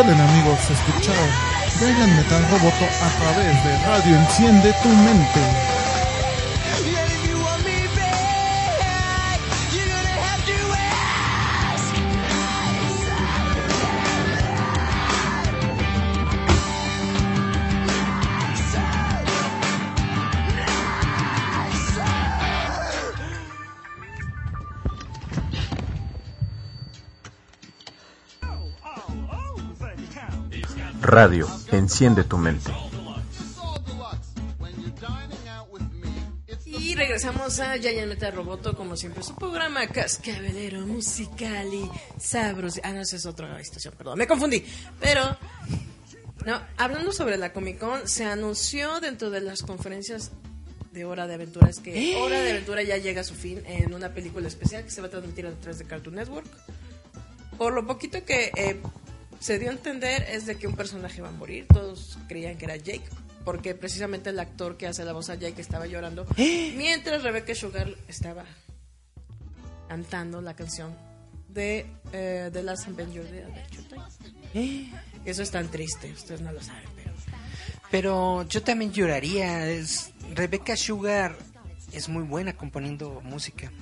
Recuerden amigos escuchar Giant Metal Roboto a través de Radio Enciende tu Mente. Radio, enciende tu mente. Y regresamos a Metal Roboto, como siempre, su programa cascabelero, musical y sabroso. Ah, no, esa es otra estación, perdón, me confundí. Pero, no, hablando sobre la Comic Con, se anunció dentro de las conferencias de Hora de Aventuras que Hora de Aventura ya llega a su fin en una película especial que se va a transmitir a través de Cartoon Network. Por lo poquito que eh, se dio a entender es de que un personaje va a morir. Todos creían que era Jake, porque precisamente el actor que hace la voz a Jake estaba llorando, mientras Rebecca Sugar estaba cantando la canción de eh, The Last Avenger de Adventure Time. Eso es tan triste, ustedes no lo saben, pero Pero yo también lloraría. Es, Rebecca Sugar es muy buena componiendo música.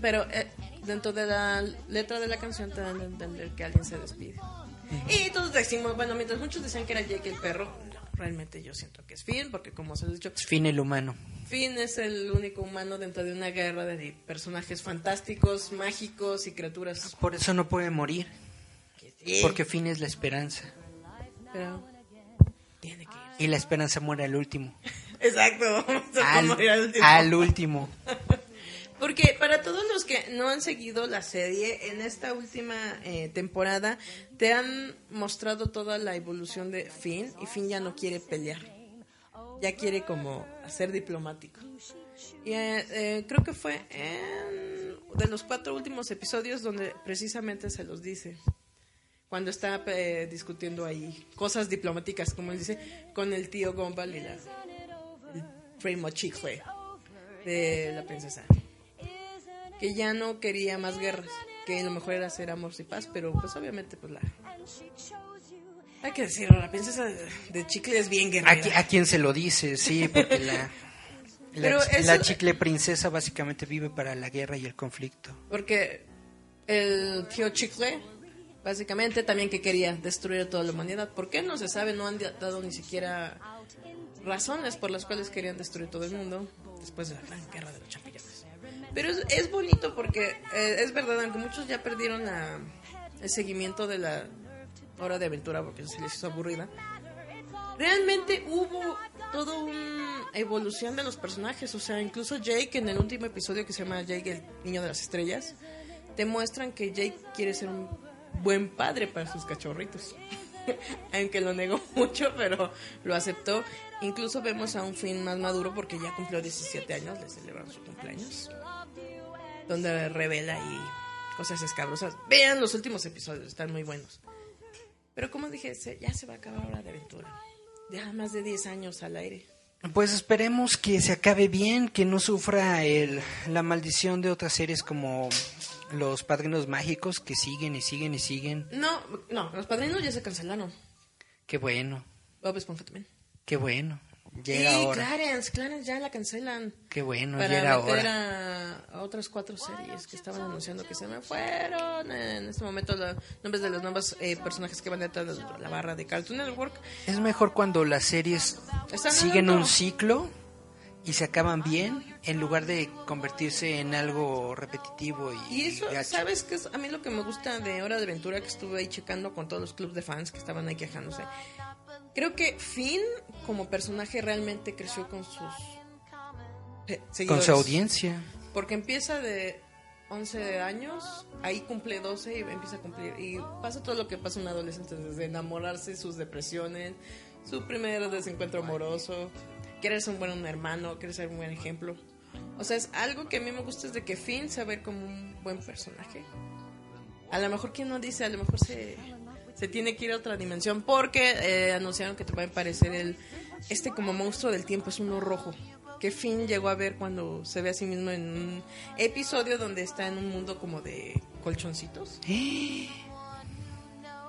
Pero eh, dentro de la letra de la canción te dan a entender que alguien se despide. Y todos decimos, bueno, mientras muchos decían que era Jake el perro, realmente yo siento que es Finn, porque como se ha dicho, Es fin el humano. Finn es el único humano dentro de una guerra de personajes fantásticos, mágicos y criaturas. Por eso no puede morir. Porque fin es la esperanza. Pero tiene que ir. Y la esperanza muere al último. Exacto. Al, al último. al último. Porque para todos los que no han seguido la serie, en esta última eh, temporada te han mostrado toda la evolución de Finn y Finn ya no quiere pelear. Ya quiere como ser diplomático. Y eh, eh, creo que fue en de los cuatro últimos episodios donde precisamente se los dice. Cuando está eh, discutiendo ahí cosas diplomáticas, como él dice, con el tío Gumball y la, primo chicle de la princesa que ya no quería más guerras, que lo mejor era hacer amor y paz, pero pues obviamente pues la... Hay que decirlo, la princesa de, chicle es bien ¿A, guerrera. a quién se lo dice? Sí, porque la, eso- la chicle princesa básicamente vive para la guerra y el conflicto. Porque el tío chicle, básicamente también que quería destruir a toda la humanidad. ¿Por qué? No se sabe, no han dado ni siquiera razones por las cuales querían destruir todo el mundo después de la gran guerra de los champiñones. Pero es, bonito porque eh, es verdad, aunque muchos ya perdieron la- el seguimiento de la hora de aventura porque se les hizo aburrida, realmente hubo toda una evolución de los personajes. O sea, incluso Jake en el último episodio que se llama Jake, el niño de las estrellas, te muestran que Jake quiere ser un buen padre para sus cachorritos. Aunque lo negó mucho, pero lo aceptó. Incluso vemos a un Finn más maduro porque ya cumplió 17 años, le celebraron su cumpleaños. Donde revela y cosas escabrosas. Vean los últimos episodios, están muy buenos. Pero como dije, se- ya se va a acabar Hora de Aventura. Ya más de 10 años al aire. Pues esperemos que se acabe bien, que no sufra el, la maldición de otras series como Los Padrinos Mágicos, que siguen y siguen y siguen. No, no, los padrinos ya se cancelaron. Qué bueno, Bob Esponja también. qué bueno. Ya era y hora. Clarence, Clarence ya la cancelan. Qué bueno, ya para era meter hora. a, a otras cuatro series que estaban anunciando que se me fueron. En este momento los nombres de los nuevos eh, personajes que van detrás de la barra de Cartoon Network. Es mejor cuando las series siguen un ciclo y se acaban bien, en lugar de convertirse en algo repetitivo y, Y eso, gacho. ¿sabes qué es a mí lo que me gusta de Hora de Aventura? Que estuve ahí checando con todos los clubes de fans que estaban ahí quejándose. Creo que Finn, como personaje, realmente creció con sus eh, Con su audiencia. Porque empieza de 11 años, ahí cumple 12 y empieza a cumplir. Y pasa todo lo que pasa un adolescente, desde enamorarse, sus depresiones, su primer desencuentro amoroso, querer ser un buen hermano, querer ser un buen ejemplo. O sea, es algo que a mí me gusta es de que Finn se ve como un buen personaje. A lo mejor quien no dice, a lo mejor se, se tiene que ir a otra dimensión porque eh, anunciaron que te va a aparecer el este como monstruo del tiempo es uno rojo. Que Finn llegó a ver cuando se ve a sí mismo en un episodio donde está en un mundo como de colchoncitos.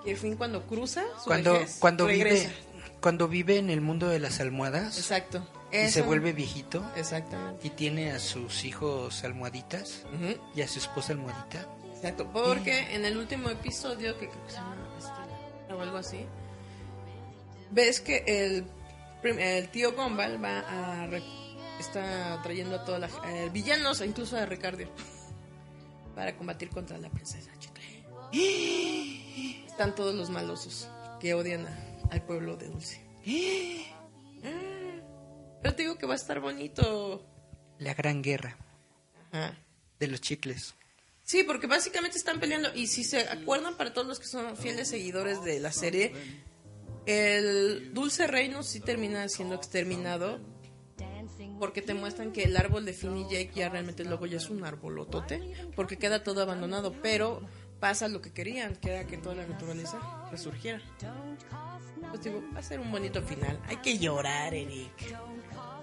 Que Finn cuando cruza su Cuando, vejez, cuando regresa. vive cuando vive en el mundo de las almohadas Exacto. y se vuelve viejito Exactamente. y tiene a sus hijos almohaditas y a su esposa almohadita. Exacto, porque en el último episodio, que creo que se llama Estela, o algo así, ves que el, el tío Gumball va a... está trayendo a todos los villanos, e incluso a Ricardo, para combatir contra la princesa Chicle. Están todos los malosos que odian a- al pueblo de Dulce. Pero te digo que va a estar bonito. La gran guerra Ajá. de los chicles. Sí, porque básicamente están peleando. Y si se acuerdan, para todos los que son fieles seguidores de la serie, el Dulce Reino sí termina siendo exterminado. Porque te muestran que el árbol de Finn y Jake ya realmente luego ya es un arbolotote. Porque queda todo abandonado. Pero pasa lo que querían, que era que toda la naturaleza resurgiera. Pues digo, va a ser un bonito final. Hay que llorar, Eric.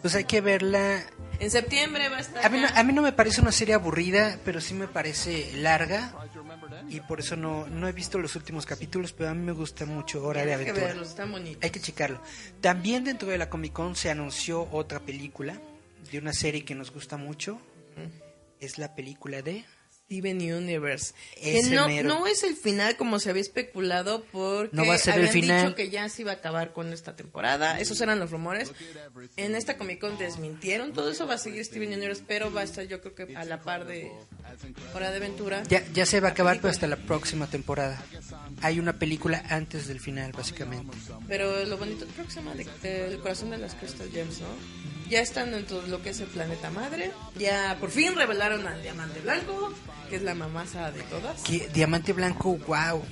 Pues hay que verla. En septiembre va a estar. A mí, no, a mí no me parece una serie aburrida, pero sí me parece larga. Y por eso no, no he visto los últimos capítulos, pero a mí me gusta mucho Hora de Tienes que Aventura. verlos, están bonitos. Hay que checarlo. También dentro de la Comic Con se anunció otra película de una serie que nos gusta mucho. Es la película de... Steven Universe. Ese que no, mero. no es el final como se había especulado porque No va a ser el habían final. dicho que ya se iba a acabar con esta temporada. Esos eran los rumores. En esta Comic Con desmintieron todo eso. Va a seguir Steven Universe, pero va a estar yo creo que a la par de Hora de Aventura. Ya, ya se va a acabar, pero hasta la próxima temporada. Hay una película antes del final, básicamente. Pero lo bonito, se llama de- El corazón de las Crystal Gems, ¿no? Ya están dentro de lo que es el planeta madre. Ya por fin revelaron al Diamante Blanco, que es la mamasa de todas. Diamante Blanco, wow,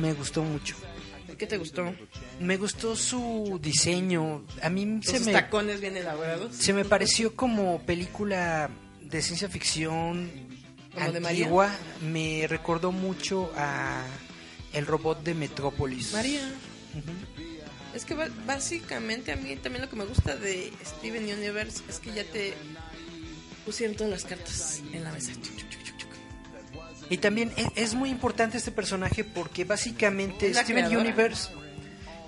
me gustó mucho. ¿Qué te gustó? Me gustó su diseño. A mí se me, tacones bien elaborados. se me pareció como película de ciencia ficción ¿Como de antigua. Me recordó mucho a el robot de Metrópolis. María. Es que básicamente a mí también lo que me gusta de Steven Universe es que ya te pusieron todas las cartas en la mesa. Y también es, es muy importante este personaje porque básicamente la Steven creadora. Universe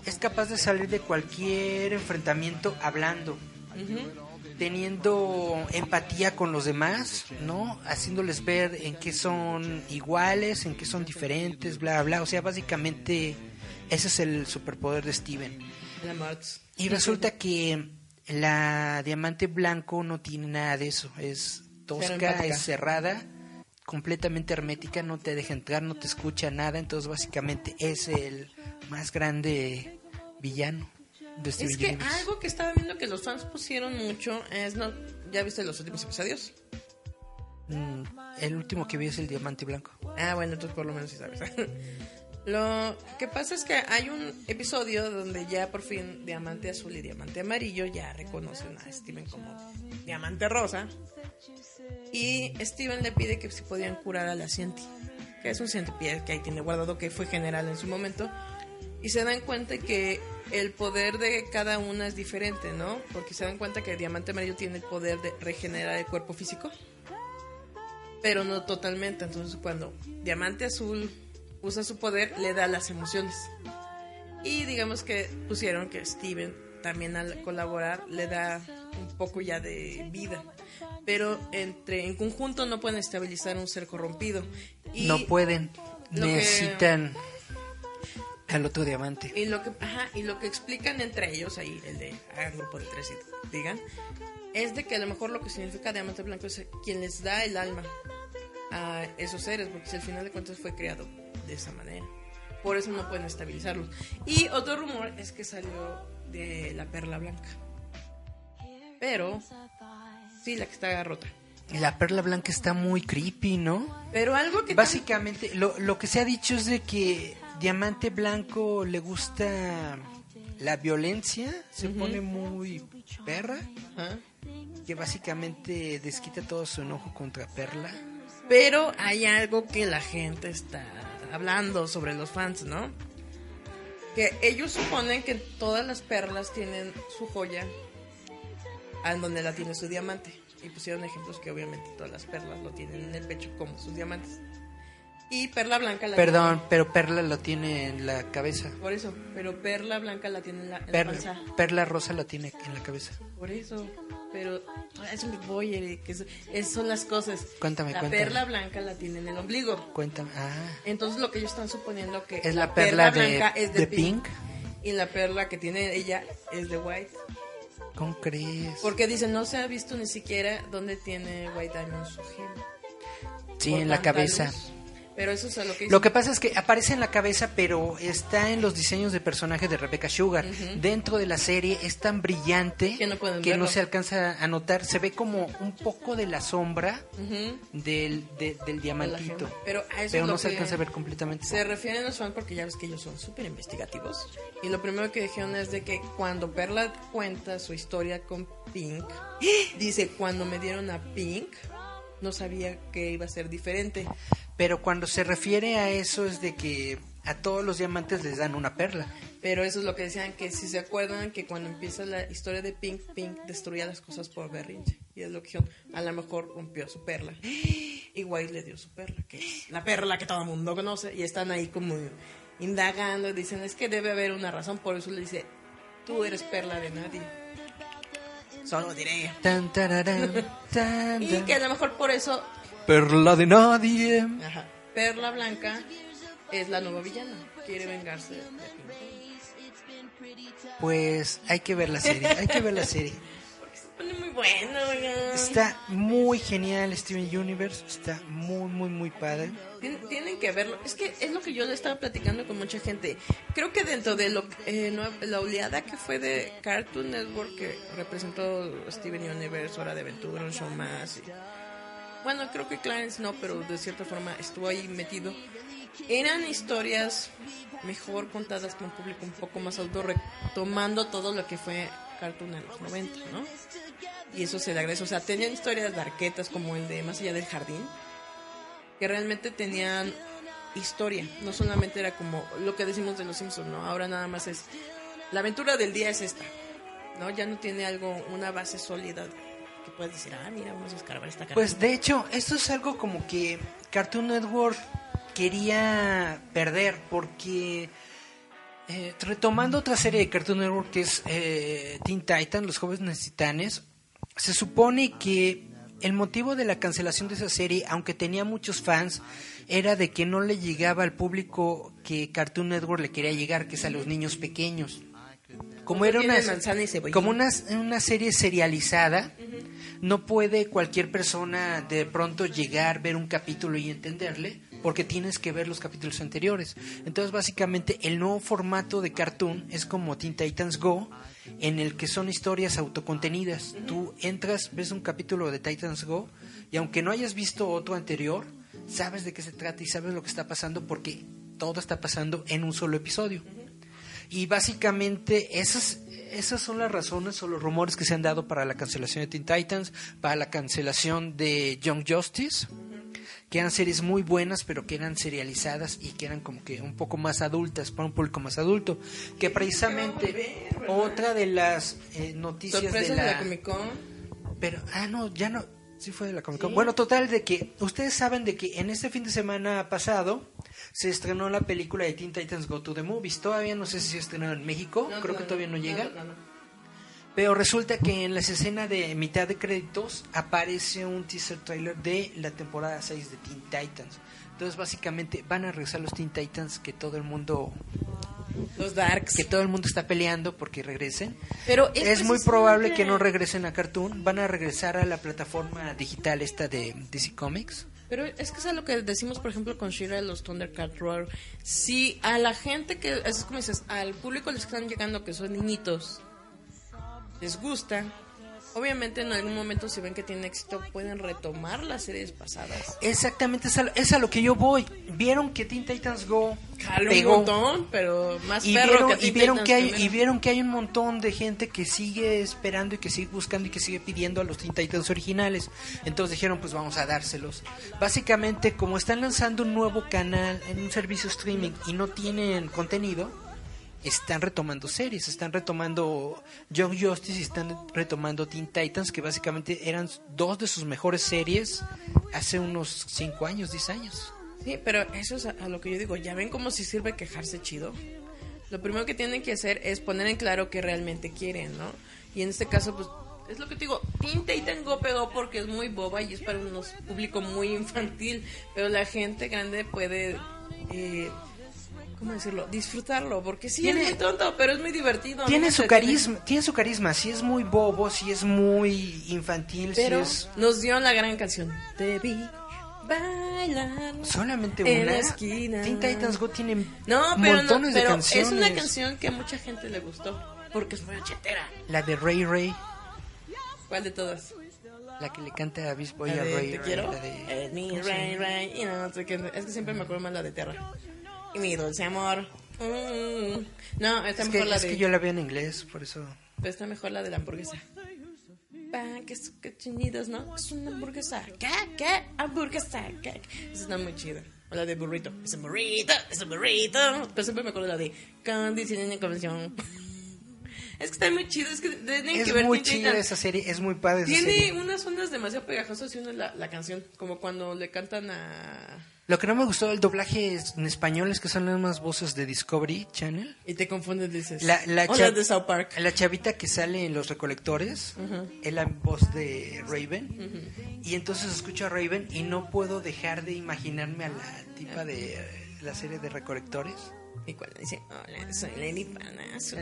es capaz de salir de cualquier enfrentamiento hablando, teniendo empatía con los demás, ¿no? Haciéndoles ver en qué son iguales, en qué son diferentes, bla, bla. O sea, básicamente ese es el superpoder de Steven. Y resulta que la diamante blanco no tiene nada de eso. Es tosca, es cerrada, completamente hermética, no te deja entrar, no te escucha nada. Entonces, básicamente es el más grande villano de Steven Es que Universe. algo que estaba viendo que los fans pusieron mucho es, ¿no? ¿Ya viste los últimos episodios? Mm, el último que vi es el diamante blanco. Ah, bueno, entonces por lo menos sí sabes. Lo que pasa es que hay un episodio donde ya por fin Diamante Azul y Diamante Amarillo ya reconocen a Steven como Diamante Rosa. Y Steven le pide que si podían curar a la Cienti, que es un centipede que ahí tiene guardado, que fue general en su momento. Y se dan cuenta que el poder de cada una es diferente, ¿no? Porque se dan cuenta que Diamante Amarillo tiene el poder de regenerar el cuerpo físico pero no totalmente. Entonces, cuando Diamante Azul usa su poder, le da las emociones. Y digamos que pusieron que Steven también al colaborar le da un poco ya de vida. Pero entre en conjunto no pueden estabilizar un ser corrompido. Y no pueden, lo que- necesitan al otro diamante. Y lo que, ajá, y lo que explican entre ellos, ahí el de hagan grupo de tres y digan, es de que a lo mejor lo que significa diamante blanco es quien les da el alma a esos seres, porque si al final de cuentas fue creado de esa manera. Por eso no pueden estabilizarlos. Y otro rumor es que salió de la perla blanca. Pero, sí, la que está rota. La perla blanca está muy creepy, ¿no? Pero algo que... Básicamente, lo, lo que se ha dicho es de que Diamante Blanco le gusta la violencia, se pone muy perra, que básicamente desquita todo su enojo contra Perla. Pero hay algo que la gente está hablando sobre los fans, ¿no? Que ellos suponen que todas las perlas tienen su joya en donde la tiene su diamante. Y pusieron ejemplos que obviamente todas las perlas lo tienen en el pecho como sus diamantes. Y perla blanca la Perdón, pero Perla lo tiene en la cabeza. tiene- por eso, pero perla blanca la tiene en la, en la Perla, panza. Perla Rosa la tiene en la cabeza. Por eso, pero a eso me voy, Eric, que eso, esas son las cosas. Cuéntame, la cuéntame. perla blanca la tiene en el ombligo. Cuéntame. Ah, Entonces lo que ellos están suponiendo que es la perla de, blanca es de, de pink, Pink. y la perla que tiene ella es de white. ¿Cómo crees? Porque dicen, no se ha visto ni siquiera dónde tiene White Diamond su gem. Sí, Por en la cabeza. luz. Pero eso es a lo que Lo que pasa es que aparece en la cabeza, pero está en los diseños de personaje de Rebecca Sugar. Dentro de la serie es tan brillante Que no que se alcanza a notar. Se ve como un poco de la sombra del, de- del diamantito. Pero a eso Pero no se alcanza a ver completamente. Se refieren los fans porque ya ves que ellos son súper investigativos. Y lo primero que dijeron es de que cuando Perla cuenta su historia con Pink, dice, cuando me dieron a Pink, no sabía que iba a ser diferente. Pero cuando se refiere a eso es de que a todos los diamantes les dan una perla. Pero eso es lo que decían, que si se acuerdan que cuando empieza la historia de Pink, Pink destruía las cosas por berrinche. Y es lo que a lo mejor rompió su perla. Y White le dio su perla, que es la perla que todo el mundo conoce. Y están ahí como indagando, dicen, es que debe haber una razón. Por eso le dice, tú eres perla de nadie. Solo diré. Tan, tararán, tan, Y que a lo mejor por eso, Perla de nadie. ajá, Perla Blanca es la nueva villana. Quiere vengarse de. Pues hay que ver la serie, hay que ver la serie. Se pone muy bueno. Está muy genial Steven Universe, está muy, muy, muy padre. Tien- Tienen que verlo. Es que es lo que yo le estaba platicando con mucha gente. Creo que dentro de lo, eh, la oleada que fue de Cartoon Network, que representó Steven Universe, Hora de Aventura, un show más. y- bueno, creo que Clarence no, pero de cierta forma estuvo ahí metido. Eran historias mejor contadas con un público un poco más adulto, retomando todo lo que fue Cartoon en los 90, ¿no? Y eso se le agradece. O sea, tenían historias darquetas como el de Más allá del jardín, que realmente tenían historia. No solamente era como lo que decimos de los Simpsons, ¿no? Ahora nada más es. La aventura del día es esta, ¿no? Ya no tiene algo, una base sólida puedes decir, ah, mira, vamos a escarbar esta cara. Pues de hecho, esto es algo como que Cartoon Network quería perder porque eh, retomando otra serie de Cartoon Network que es eh, Teen Titan, los jóvenes titanes, se supone que el motivo de la cancelación de esa serie, aunque tenía muchos fans, era de que no le llegaba al público que Cartoon Network le quería llegar, que es a los niños pequeños. Como era una, como una, una serie serializada, no puede cualquier persona de pronto llegar, ver un capítulo y entenderle, porque tienes que ver los capítulos anteriores. Entonces, básicamente, el nuevo formato de cartoon es como Teen Titans Go, en el que son historias autocontenidas. Tú entras, ves un capítulo de Titans Go, y aunque no hayas visto otro anterior, sabes de qué se trata y sabes lo que está pasando porque todo está pasando en un solo episodio. Y básicamente esas, esas son las razones o los rumores que se han dado para la cancelación de Teen Titans, para la cancelación de Young Justice, que eran series muy buenas, pero que eran serializadas y que eran como que un poco más adultas, para un público más adulto. Que precisamente otra de las eh, noticias de de la... la Comic Con. Pero, ah, no, ya no. Sí fue de la Comic Con. Bueno, total, de que ustedes saben de que en este fin de semana pasado se estrenó la película de Teen Titans Go to the Movies. Todavía no sé si se estrenó en México, creo que todavía no llega. no. Pero resulta que en la escena de mitad de créditos aparece un teaser trailer de la temporada 6 de Teen Titans. Entonces, básicamente van a regresar los Teen Titans que todo el mundo Los Darks. que todo el mundo está peleando porque regresen. Pero Es muy probable que no regresen a Cartoon, van a regresar a la plataforma digital esta de DC Comics. Pero es que es lo que decimos, por ejemplo, con Shira de los Thundercat Roar. Si a la gente que, es como dices, al público les están llegando que son niñitos, les gusta, obviamente en algún momento si ven que tiene éxito pueden retomar las series pasadas. Exactamente, es a, es a lo que yo voy. Vieron que Teen Titans Go Jale un pegó. montón, pero más Y perro vieron, que y, vieron Titans que hay, primero. y vieron que hay un montón de gente que sigue esperando y que sigue buscando y que sigue pidiendo a los Teen Titans originales. Entonces dijeron, pues vamos a dárselos. Básicamente, como están lanzando un nuevo canal en un servicio streaming y no tienen contenido, están retomando series, están retomando Young Justice y están retomando Teen Titans, que básicamente eran dos de sus mejores series hace unos 5 años, 10 años. Sí, pero eso es a, a lo que yo digo. Ya ven cómo si sirve quejarse chido. Lo primero que tienen que hacer es poner en claro qué realmente quieren, ¿no? Y en este caso, pues, es lo que te digo. Teen Titan Go pegó porque es muy boba y es para un público muy infantil. Pero la gente grande puede, eh, ¿cómo decirlo? Disfrutarlo. Porque sí, Tiene- es muy tonto, pero es muy divertido. Tiene su carisma, tiene su carisma, si es muy bobo, si es muy infantil, Pero es nos dio la gran canción. Te vi bailar. solamente en una. la esquina. Teen Titans Go tiene No, pero, no, montones de pero canciones. es una canción que a mucha gente le gustó. Porque es muy ochentera. La de Ray Ray, ¿Cuál de todas? la que le canta a Beast Boy a de Ray Te Ray, quiero. la de- Es mi ¿cómo se Ray? Ray. Y no, no es que siempre me acuerdo más la de Terra. Y mi dulce amor. Mm. No, está Es mejor que, la es de. que yo la veo en inglés, por eso. Pero está mejor la de la hamburguesa. Pa, que que chinidos, ¿no? Es una hamburguesa. ¿Qué? ¿Qué? Hamburguesa. ¿Qué? Esa está muy chida. O la de burrito. Es un burrito, es un burrito. Pero siempre me acuerdo de la de condición y convención. Es que está muy chido. Es que tienen Es que ver muy Teen chida esa serie, es muy padre esa Tiene serie. unas ondas demasiado pegajosas y una es la, la canción. Como cuando le cantan a. Lo que no me gustó del doblaje es- en español es que son las mismas voces de Discovery Channel. Y te confundes, dices. La, la, las de South Park. la chavita que sale en Los Recolectores es la voz de Raven. Y entonces escucho a Raven y no puedo dejar de imaginarme a la tipa de la serie de Recolectores. Y cuando dice, hola, soy Lady Panazo.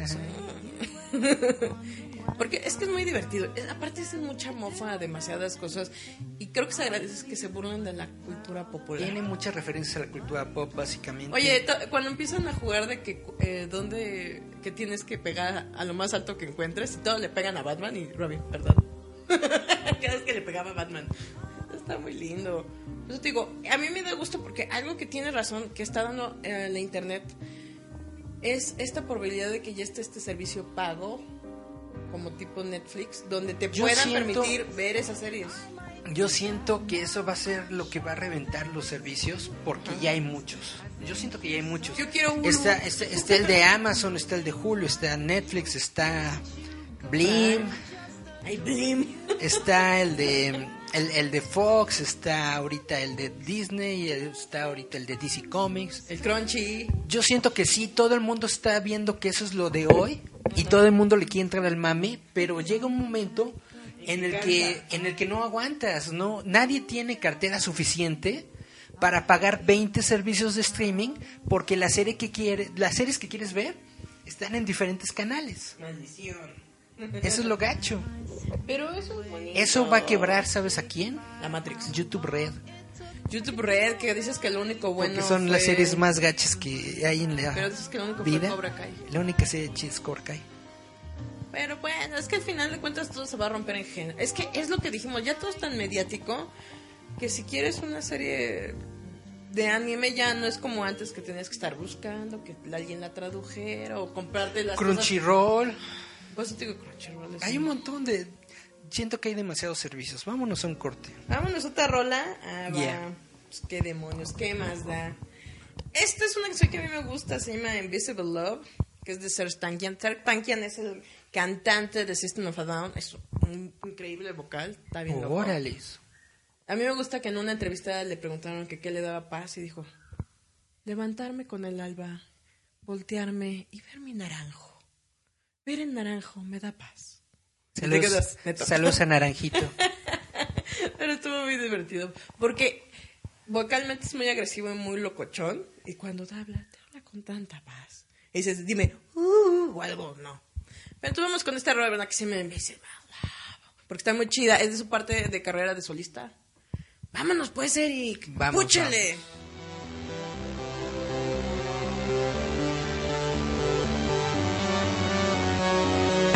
Porque es que es muy divertido. Aparte, es mucha mofa, demasiadas cosas. Y creo que se agradece que se burlen de la cultura popular. Tiene muchas referencias a la cultura pop, básicamente. Oye, cuando empiezan a jugar de que eh, dónde que tienes que pegar a lo más alto que encuentres, y todos le pegan a Batman y Robin, perdón. Cada vez que le pegaba a Batman. Está muy lindo. Eso te digo, a mí me da gusto porque algo que tiene razón, que está dando eh, la internet, es esta probabilidad de que ya esté este servicio pago, como tipo Netflix, donde te Yo puedan siento- permitir ver esas series. Yo siento que eso va a ser lo que va a reventar los servicios porque ya hay muchos. Yo siento que ya hay muchos. Yo quiero Hulu. Está, está, está el de Amazon, está el de Hulu, está Netflix, está Blim, Ay, Blim. está el de el, el de Fox, está ahorita el de Disney, está ahorita el de DC Comics. El Crunchy. Yo siento que sí, todo el mundo está viendo que eso es lo de hoy y todo el mundo le quiere entrar al mami, pero llega un momento en el que en el que no aguantas, no nadie tiene cartera suficiente para pagar 20 servicios de streaming porque la serie que quiere, las series que quieres ver están en diferentes canales. Maldición. Eso es lo gacho. Pero eso es bonito. Eso va a quebrar, ¿sabes a quién? La Matrix. YouTube Red, YouTube Red, que dices que lo único bueno porque son las fue- series más gachas que hay en la Pero dices que lo único fue vida. Cobra Kai. La única serie es Cobra Kai. Pero bueno, es que al final de cuentas todo se va a romper en género. Es que es lo que dijimos, ya todo es tan mediático que si quieres una serie de anime ya no es como antes que tenías que estar buscando que alguien la tradujera o comprarte las Crunchyroll. cosas. Pues digo Crunchyroll. Hay un montón de... Siento que hay demasiados servicios. Vámonos a un corte. Vámonos otra rola. Ah, va. Yeah. Pues, qué demonios, qué más da. Esta es una canción que a mí me gusta, se llama Invisible Love, que es de Serge Tankian. Serge Tankian es el cantante de System of a Down, es un increíble vocal, está bien loco. Órales. A mí me gusta que en una entrevista le preguntaron que qué le daba paz y dijo, levantarme con el alba, voltearme y ver mi naranjo. Ver el naranjo me da paz. Te Saludos, a Naranjito. Pero estuvo muy divertido. Porque vocalmente es muy agresivo y muy locochón. Y cuando te habla, te habla con tanta paz. Y dices, dime, uh, o algo, no. Pero entonces vamos con esta rola, ¿verdad? Que se me dice, porque está muy chida. Es de su parte de carrera de solista. Vámonos, pues, Eric. Vamos, Púchale.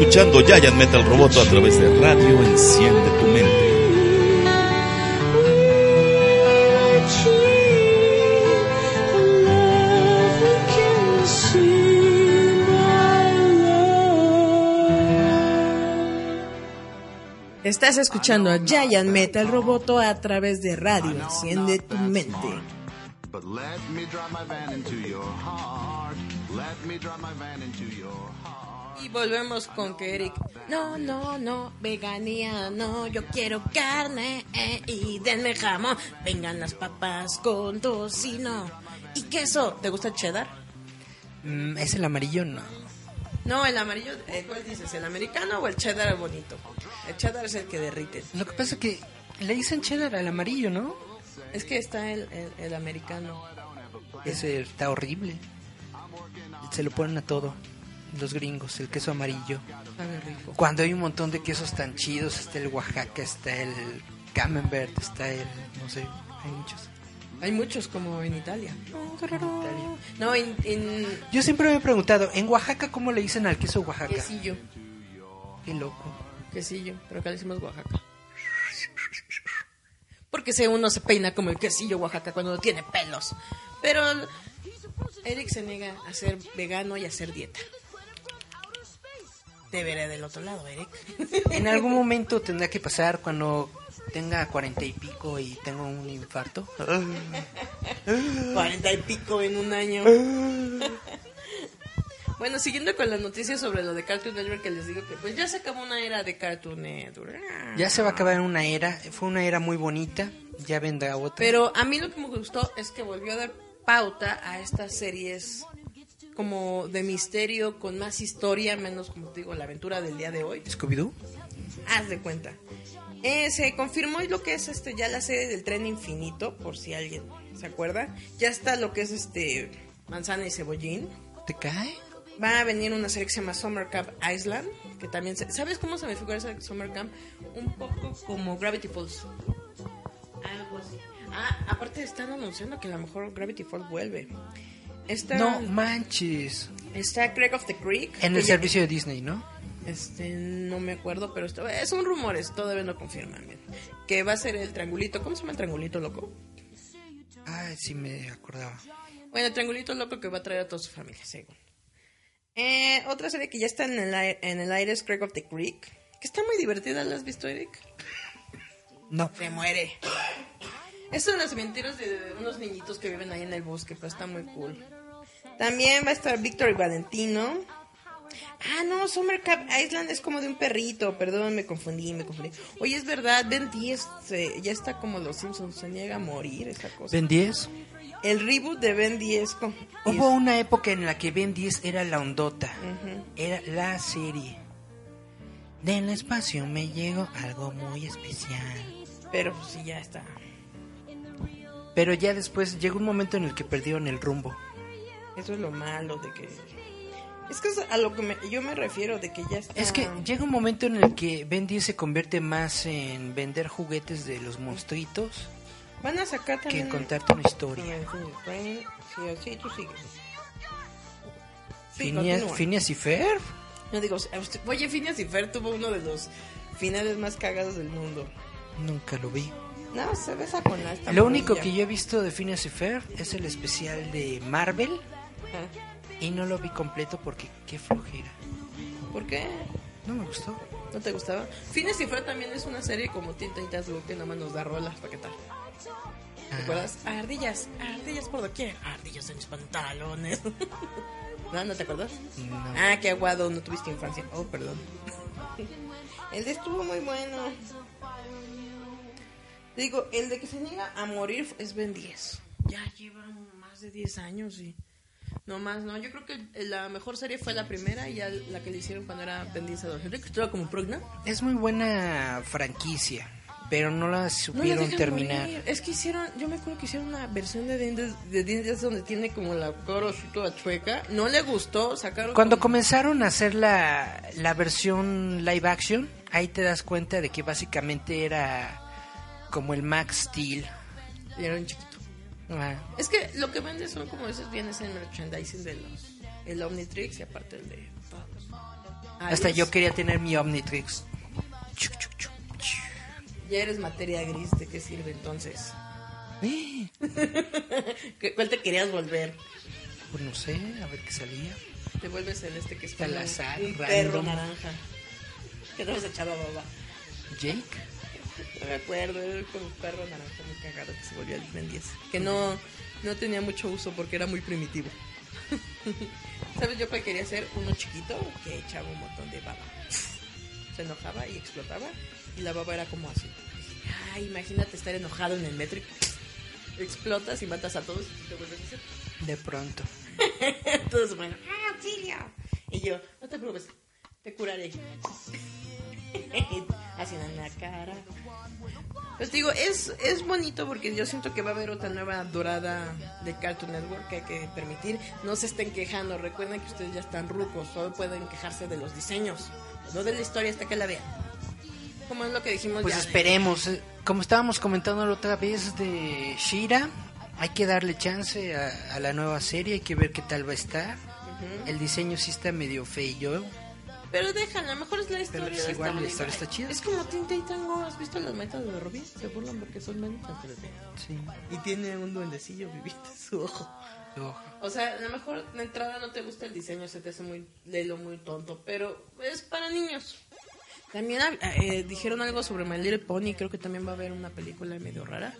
Escuchando Giant Metal Roboto a través de Radio Enciende tu Mente. Estás escuchando a Giant Metal Roboto a través de radio. Enciende tu mente. But let me drive my van into your heart. Let me drive my van into your heart. Y volvemos con que Eric. No, no, no, veganía, no, yo quiero carne eh, y denme jamón. Vengan las papas con tocino y queso. ¿Te gusta el cheddar? Mm, ¿Es el amarillo? No. No, el amarillo, eh, ¿cuál dices? ¿El americano o el cheddar bonito? El cheddar es el que derrite. Lo que pasa es que le dicen cheddar al amarillo, ¿no? Es que está el, el, el americano. Ese está horrible. Se lo ponen a todo. Los gringos, el queso amarillo. Sabe rico. Cuando hay un montón de quesos tan chidos, está el Oaxaca, está el Camembert, está el... no sé, hay muchos. Hay muchos como en Italia. No, en, en Yo siempre me he preguntado, ¿en Oaxaca cómo le dicen al queso Oaxaca? quesillo. Qué loco. Quesillo, pero acá le decimos Oaxaca. Porque si uno se peina como el quesillo Oaxaca cuando no tiene pelos. Pero Eric se niega a ser vegano y a hacer dieta. Te veré del otro lado, Eric. En algún momento tendrá que pasar cuando tenga cuarenta y pico y tengo un infarto. Cuarenta y pico en un año. Bueno, siguiendo con las noticias sobre lo de Cartoon Network que les digo que pues ya se acabó una era de Cartoon Network. Ya se va a acabar una era, fue una era muy bonita, ya vendrá otra. Pero a mí lo que me gustó es que volvió a dar pauta a estas series como de misterio con más historia, menos como te digo, la aventura del día de hoy. ¿Scooby-Doo? Haz de cuenta. Eh, se confirmó lo que es este ya la serie del tren infinito, por si alguien se acuerda. Ya está lo que es este manzana y cebollín. ¿Te cae? Va a venir una serie que se llama Summer Camp Island, que también se- ¿sabes cómo se me figura esa Summer Camp? Un poco como Gravity Falls. Algo así. Ah, aparte están anunciando que a lo mejor Gravity Falls vuelve. Está, No manches. está Craig of the Creek. En el servicio de Disney, ¿no? Este, no me acuerdo, pero esto, es un rumores, todavía no confirman que va a ser el triangulito. ¿Cómo se llama el triangulito loco? Ay, sí me acordaba. Bueno, el triangulito loco que va a traer a toda su familia, según. Eh, otra serie que ya está en el, ai- en el aire es Craig of the Creek, que está muy divertida. ¿La has visto, Eric? No. Se muere. Es de los mentiras de unos niñitos que viven ahí en el bosque, pero está muy cool. También va a estar Víctor y Valentino. Ah, no, Summer Cap Island es como de un perrito. Perdón, me confundí, me confundí. Oye, es verdad, Ben 10 eh, ya está como los Simpsons, se niega a morir esa cosa. ¿Ben 10? El reboot de Ben 10. con- Hubo una época en la que Ben 10 era la ondota. Era la serie. Del espacio me llegó algo muy especial. Pero pues sí, ya está. Pero ya después llegó un momento en el que perdieron el rumbo. Eso es lo malo de que... Es que es a lo que me- yo me refiero, de que ya está... Es que llega un momento en el que Ben 10 se convierte más en vender juguetes de los monstruitos Van a sacar que también... en contarte una historia. Sí, sí, tú sigues. Sí, Phineas, y Ferb. No digo, oye, Phineas y Fer tuvo uno de los finales más cagados del mundo. Nunca lo vi. No, se besa con la Lo único que yo he visto de Phineas y Ferb es el especial de Marvel. Y no lo vi completo porque qué flojera. ¿Por qué? No me gustó. ¿No te gustaba? Phineas y Fer también es una serie como Teen Titans Go que nada más nos da rolas para qué tal. ¿Te Ah. acuerdas? Ardillas, ardillas por doquier, ardillas en mis pantalones. ¿No? ¿No te acuerdas? No. Ah, qué aguado, no tuviste infancia. Oh, perdón. El de estuvo muy bueno. Digo, el de que se niega a morir es Ben 10. Ya lleva más de 10 años y... No más, no. Yo creo que la mejor serie fue la primera y ya la que le hicieron cuando era Ben 10 adolescente, que estaba como Progna. Es muy buena franquicia, pero no la No la supieron terminar. morir. Es que hicieron, yo me acuerdo que hicieron una versión de Dientes de Dientes donde tiene como la así toda chueca. No le gustó, sacaron... Cuando como- comenzaron a hacer la, la versión live action, ahí te das cuenta de que básicamente era como el Max Steel. Y era un chiquito. Es que lo que vende son como esos bienes en merchandising de los... El Omnitrix y aparte el de... hasta Aries. yo quería tener mi Omnitrix. Ya eres materia gris, ¿de qué sirve entonces? Eh, ¿Qué- ¿Cuál te querías volver? Pues no sé, a ver qué salía. Te vuelves el este que es Al azar, perro naranja. Que te has echado a baba. Jake. No me acuerdo, era como un perro naranja muy cagado que se volvió el Ben 10. Que no, no tenía mucho uso porque era muy primitivo. ¿Sabes yo cuál quería ser? Uno chiquito que echaba un montón de baba. Se enojaba y explotaba y la baba era como así. Ay, imagínate estar enojado en el metro y explotas y matas a todos y te vuelves a hacer. De pronto. Todos bueno, ¡ah, auxilio! Y yo, no te preocupes, te curaré. Haciendo en la cara. Pues digo, es, es bonito porque yo siento que va a haber otra nueva dorada de Cartoon Network que hay que permitir. No se estén quejando, recuerden que ustedes ya están rucos, solo pueden quejarse de los diseños, no de la historia hasta que la vean. Como es lo que dijimos Pues ya. esperemos. eh, Como estábamos comentando la otra vez de Shira, hay que darle chance a, a la nueva serie, hay que ver qué tal va a estar. Ujú. El diseño sí está medio feo. Pero déjala, mejor es la historia. Pero es igual, la historia está chida. Es como Teen Titan Go, ¿has visto las metas de Robin? Se burlan porque son metas 3D. Sí. Y tiene un duendecillo viviendo en su ojo. Ojo. O sea, a lo mejor de entrada no te gusta el diseño, se te hace muy lelo, muy tonto, pero es para niños. También eh, dijeron algo sobre My Little Pony, creo que también va a haber una película medio rara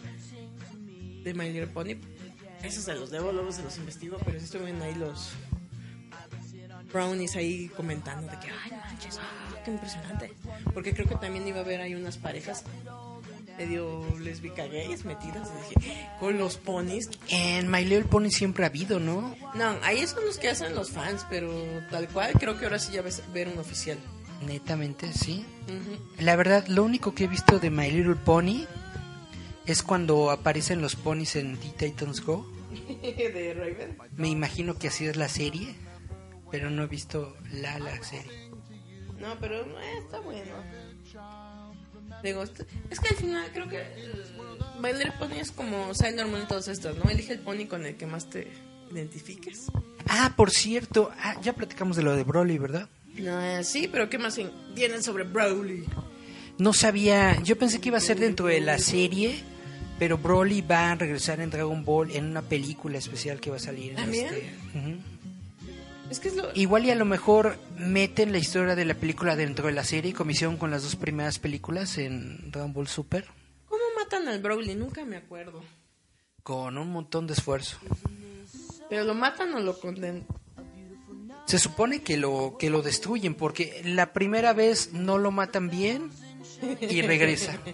de My Little Pony. Esos se los debo, luego se los investigo, pero sí estuvieron ahí los brownies ahí comentando de que, ay, manches, ah, qué impresionante. Porque creo que también iba a haber ahí unas parejas medio lesbica gays metidas. Dije, con los ponis, En My Little Pony siempre ha habido, ¿no? no, ahí son los que hacen los fans, pero tal cual creo que ahora sí ya ves ver un oficial. Netamente, sí. Ujú. La verdad, lo único que he visto de My Little Pony es cuando aparecen los ponis en Teen Titans Go. de Raven. Me imagino que así es la serie, pero no he visto la, la serie. No, pero eh, está bueno. Digo, es que al final creo que My Little Pony es como Sailor Moon y todas estas, ¿no? Elige el pony con el que más te identifiques. Ah, por cierto, ah, ya platicamos de lo de Broly, ¿verdad? No, eh, sí, pero ¿qué más tienen sobre Broly? No sabía, yo pensé que iba a ser dentro de la serie, pero Broly va a regresar en Dragon Ball en una película especial que va a salir. ¿También? este- Ujú. Es que es lo... Igual y a lo mejor meten la historia de la película dentro de la serie, comisión con las dos primeras películas en Dragon Ball Super, ¿Cómo matan al Broly? Nunca me acuerdo. con un montón de esfuerzo. ¿Pero lo matan o lo condenan? Se supone que lo, que lo destruyen, porque la primera vez no lo matan bien y regresa.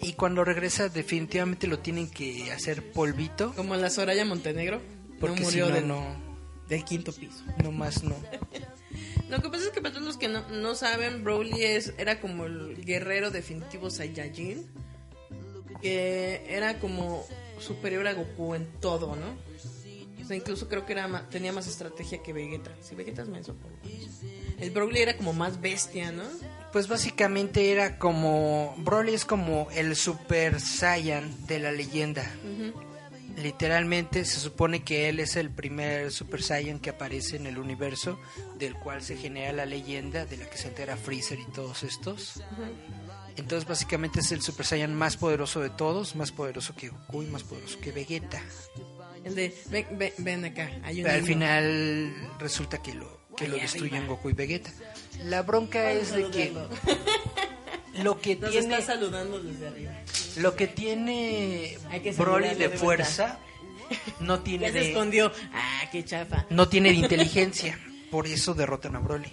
Y cuando regresa definitivamente lo tienen que hacer polvito, Como la Soraya Montenegro. porque no si murió no, del, no, del quinto piso. no más no. Lo que pasa es que para todos los que no, no saben, Broly es, era como el guerrero definitivo Saiyajin. Que era como superior a Goku en todo, ¿no? O sea, incluso creo que era tenía más estrategia que Vegeta. Si Vegeta es menso, por. El Broly era como más bestia, ¿no? Pues básicamente era como, Broly es como el Super Saiyan de la leyenda. Literalmente se supone que él es el primer Super Saiyan que aparece en el universo del cual se genera la leyenda de la que se entera Freezer y todos estos. Entonces básicamente es el Super Saiyan más poderoso de todos, más poderoso que Goku y más poderoso que Vegeta. El de, ven, ven, ven acá, hay un Pero al final resulta que lo, que lo destruyen arriba. Goku y Vegeta. La bronca es de que lo que Nos tiene está saludando desde arriba. lo que tiene que Broly de de fuerza no tiene Ya se de escondió. Ah, qué chafa. no tiene de inteligencia. Por eso derrotan a Broly.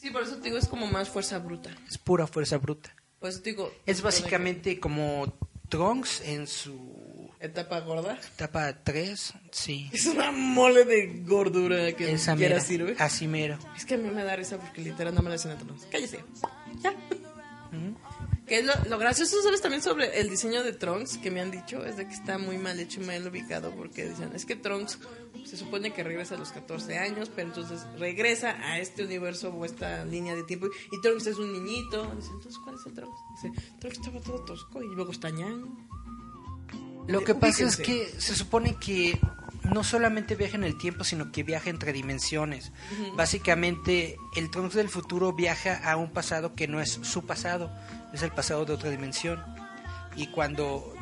Sí, por eso te digo, es como más fuerza bruta. Es pura fuerza bruta. Por eso te digo. Es básicamente como Trunks en su Etapa gorda. etapa 3, sí. Es una mole de gordura que Esa quiera mera, sirve. así mero. Es que a mí me da risa porque literal no me la hacen a todos. Cállese. Ya. Que es lo, lo gracioso, ¿sabes? También sobre el diseño de Trunks que me han dicho es de que está muy mal hecho y mal ubicado porque dicen, es que Trunks se supone que regresa a los 14 años, pero entonces regresa a este universo o esta línea de tiempo y Trunks es un niñito. Dicen, entonces, ¿cuál es el Trunks? Dice, Trunks estaba todo tosco y luego está ñan. Lo que pasa es que se supone que no solamente viaja en el tiempo, sino que viaja entre dimensiones. Básicamente, el Trunks del futuro viaja a un pasado que no es su pasado, es el pasado de otra dimensión. Y cuando,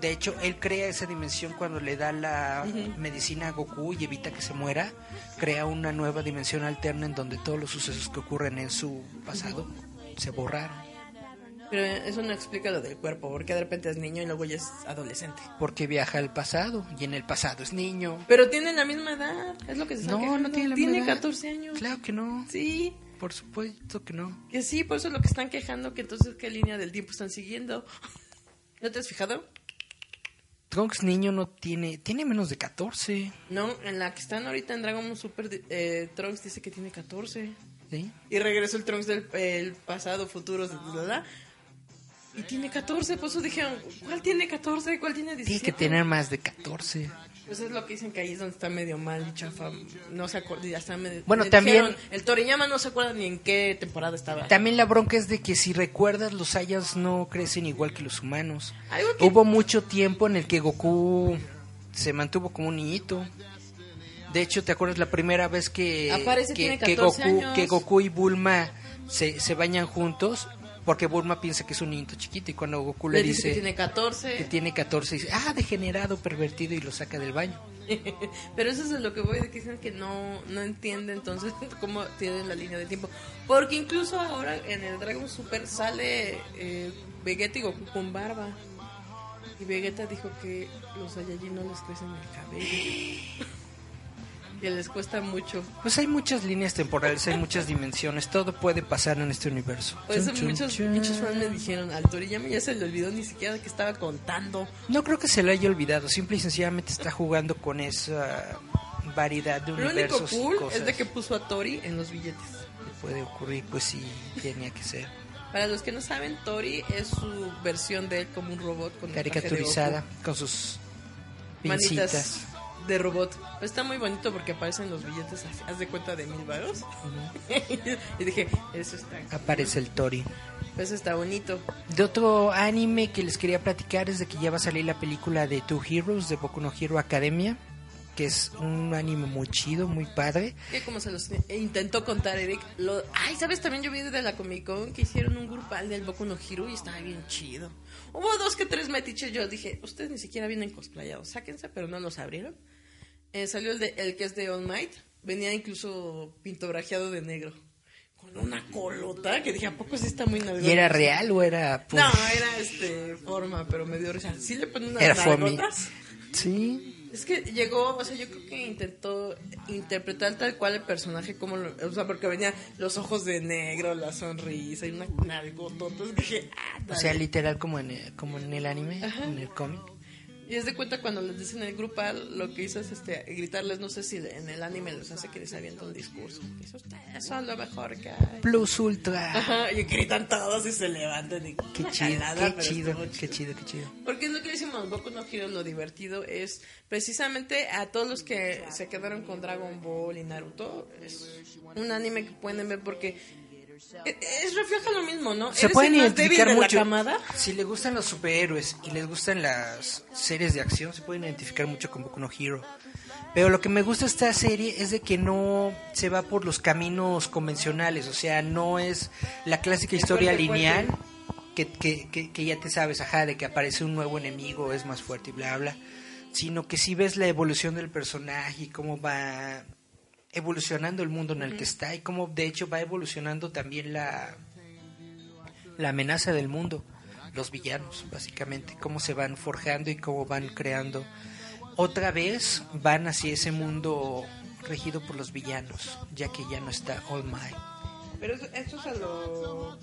de hecho, él crea esa dimensión cuando le da la medicina a Goku y evita que se muera, crea una nueva dimensión alterna en donde todos los sucesos que ocurren en su pasado se borraron. Pero eso no explica lo del cuerpo, porque de repente es niño y luego ya es adolescente. Porque viaja al pasado y en el pasado es niño. Pero tienen la misma edad, es lo que se está No, quejando. no tiene la misma edad. 14 años. Claro que no. Sí, Por supuesto que no. que sí, por eso es lo que están quejando, que entonces qué línea del tiempo están siguiendo. ¿No te has fijado? Trunks niño no tiene, tiene menos de 14, No, en la que están ahorita en Dragon Ball Super, eh, Trunks dice que tiene 14. ¿sí? Y regresó el Trunks del el pasado, futuro, bla, Y tiene 14, por eso dijeron, ¿cuál tiene 14? ¿Cuál tiene 17? Tiene que tener más de 14. Pues es lo que dicen que ahí es donde está medio mal y chafa. No se acuerda, ya está medio... Bueno, también- dijeron, el Toriyama no se acuerda ni en qué temporada estaba. También la bronca es de que si recuerdas, los Saiyans no crecen igual que los humanos. Que- Hubo mucho tiempo en el que Goku se mantuvo como un niñito. De hecho, ¿te acuerdas la primera vez que, Aparece, que, tiene que 14 Goku, que Goku y Bulma se, se bañan juntos? Porque Bulma piensa que es un niñito chiquito y cuando Goku le, Le dice que tiene que 14. tiene 14, dice, ah, degenerado, pervertido y lo saca del baño. Pero eso es de lo que voy, de que dicen que no, no entiende entonces cómo tienen la línea de tiempo. Porque incluso ahora en el Dragon Super sale eh, Vegeta y Goku con barba. Y Vegeta dijo que los Saiyajin no les crecen el cabello. que les cuesta mucho. Pues hay muchas líneas temporales, hay muchas dimensiones, todo puede pasar en este universo. Por eso chun, muchos, chun. muchos fans me dijeron, al Toriyama ya se le olvidó ni siquiera que estaba contando. No creo que se lo haya olvidado, simple y sencillamente está jugando con esa variedad de Lo único universos y cool cosas. es de que puso a Tori en los billetes. puede ocurrir, pues sí, tenía que ser. Para los que no saben, Tori es su versión de él como un robot con Caricaturizada, con sus manitas pincitas. De robot. Pero está muy bonito porque aparecen los billetes, así, haz de cuenta de mil varos. y dije, eso está, Aparece el Tori. eso está bonito. De otro anime que les quería platicar es de que ya va a salir la película de Two Heroes de Boku no Hero Academia. que es un anime muy chido, muy padre. Que como se los e intentó contar Eric, lo... ay, ¿sabes? También yo vi de la Comic Con que hicieron un grupal del Boku no Hero y estaba bien chido. Hubo dos que tres metiches, yo dije, ustedes ni siquiera vienen cosplayados, sáquense, pero no los abrieron. Eh, salió el, de, el que es de All Might, venía incluso pintograjeado de negro. Con una colota que dije, ¿a poco sí está muy nalgón? ¿Y era real o era.? No, era este forma, pero me dio risa. Sí le ponen unas Era nalgotas. Sí. Es que llegó, o sea, yo creo que intentó interpretar tal cual el personaje como lo, o sea, porque venía los ojos de negro, la sonrisa y una nalgotota. Entonces dije, ah, O sea, literal como en el, como en el anime, Ajá. en el cómic. Y es de cuenta cuando les dicen el grupal, lo que hizo es este, gritarles, no sé si en el anime les hace que les avienta un discurso. Dice, ustedes son lo mejor que hay. Plus Ultra. Ajá, y gritan todos y se levantan y Qué chido, jalada, qué chido, qué chido, qué chido. Porque es lo que decimos, Boku no Hero, lo divertido es precisamente a todos los que se quedaron con Dragon Ball y Naruto, es un anime que pueden ver porque es, es- refleja lo mismo, ¿no? Se Eres pueden el más débil identificar de mucho. la camada. Si les gustan los superhéroes y les gustan las series de acción, se pueden identificar mucho con Boku no Hero. Pero lo que me gusta de esta serie es de que no se va por los caminos convencionales, o sea, no es la clásica historia fuerte, lineal que, que, que, que ya te sabes, ajá, de que aparece un nuevo enemigo, es más fuerte y bla, bla, sino que si ves la evolución del personaje y cómo va evolucionando el mundo en el que está y cómo de hecho va evolucionando también la, la amenaza del mundo, los villanos, básicamente, cómo se van forjando y cómo van creando. Otra vez van hacia ese mundo regido por los villanos, ya que ya no está All Might. Pero eso, eso es a lo,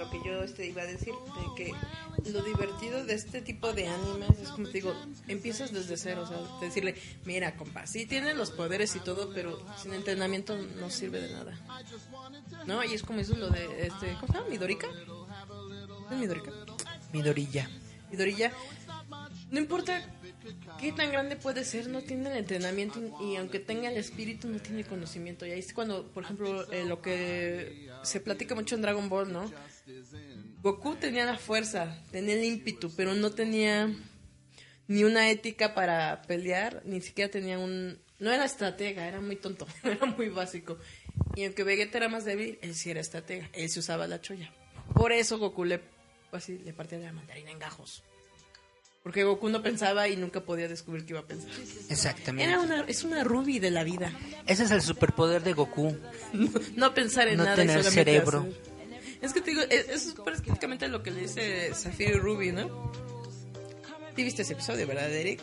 lo que yo este, iba a decir, de que lo divertido de este tipo de animes es como te digo, empiezas desde cero, o sea, de decirle, mira, compa, sí tiene los poderes y todo, pero sin entrenamiento no sirve de nada. ¿No? Y es como eso lo de, este, ¿cómo se llama? ¿Midorika? ¿Es Midorika? Midorilla. Midorilla, no importa qué tan grande puede ser, no tiene el entrenamiento y aunque tenga el espíritu no tiene conocimiento. Y ahí es cuando, por ejemplo, eh, lo que se platica mucho en Dragon Ball, ¿no? Goku tenía la fuerza, tenía el ímpetu, pero no tenía ni una ética para pelear, ni siquiera tenía un... No era estratega, era muy tonto, era muy básico. Y aunque Vegeta era más débil, él sí era estratega, él se usaba la cholla. Por eso Goku le, así, le partía la mandarina en gajos. Porque Goku no pensaba y nunca podía descubrir que iba a pensar. Exactamente. Era una, es una Ruby de la vida. Ese es el superpoder de Goku. No, no pensar en No nada. y tener cerebro. hacer. Es que te digo, es- eso es prácticamente lo que le dice Zafiro y Ruby, ¿no? ¿Sí viste ese episodio, verdad, Eric?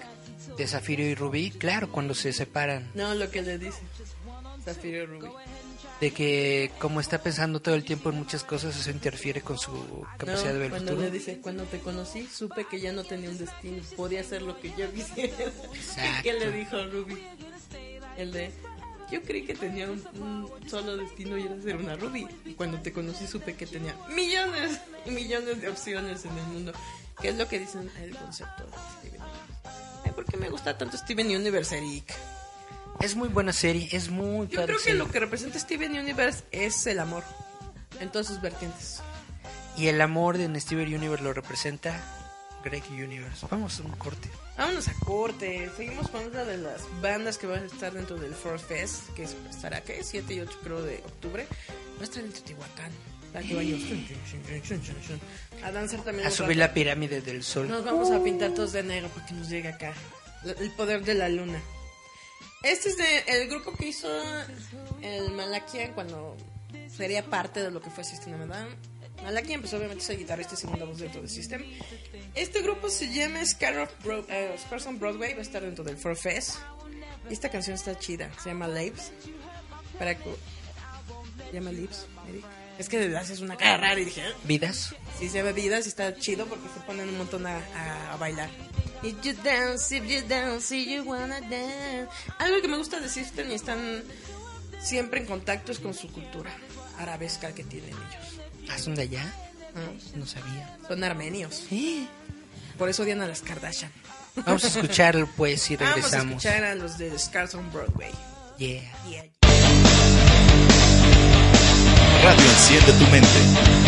De Zafiro y Rubí, claro, cuando se separan. No, lo que le dice Zafiro y Ruby. De que como está pensando todo el tiempo en muchas cosas, eso interfiere con su capacidad de No, ver el cuando futuro. le dice, cuando te conocí, supe que ya no tenía un destino, podía hacer lo que yo quisiera. Exacto. ¿Qué le dijo Ruby? El de, yo creí que tenía un, un solo destino y era ser una Ruby. Y cuando te conocí, supe que tenía millones y millones de opciones en el mundo. ¿Qué es lo que dicen el concepto de Steven Universe? ¿Por qué me gusta tanto Steven Universe, Eric? Es muy buena serie, es muy Yo creo que serie. lo que representa Steven Universe es el amor. En todas sus vertientes. Y el amor de Steven Universe lo representa Greg Universe. Vamos a un corte. Vámonos a corte. Seguimos con otra de las bandas que van a estar dentro del Force Fest, que es- estará, ¿qué? 7 y 8 creo de octubre. Va a estar en Teotihuacán. A danzar también. A subir la pirámide del sol. Nos vamos a pintar todos de negro para que nos llegue acá. El poder de la luna. Este es de, el grupo que hizo el Malakian cuando sería parte de lo que fue System of a Down. Malakian, pues obviamente es el guitarrista y segunda voz dentro del System. Este grupo se llama Scar of Bro- eh, Broadway, va a estar dentro del Four Fest. Y esta canción está chida, se llama Lives. Para que... ¿Se llama Lives, Eric? Es que de verdad es una cara rara y dije, "Ah". ¿Vidas? Sí, se ve vidas y está chido porque se ponen un montón a, a- a bailar. If you dance, if you dance, if you wanna dance. Algo que me gusta de System y están siempre en contacto es con su cultura arabesca que tienen ellos. ¿Ah, son de allá? Ah, No sabía. Son armenios. Por eso odian a las Kardashian. Vamos a escucharlo pues y Vamos a regresamos. escuchar a los de Scars on Broadway. Yeah. Yeah. Radio enciende tu mente.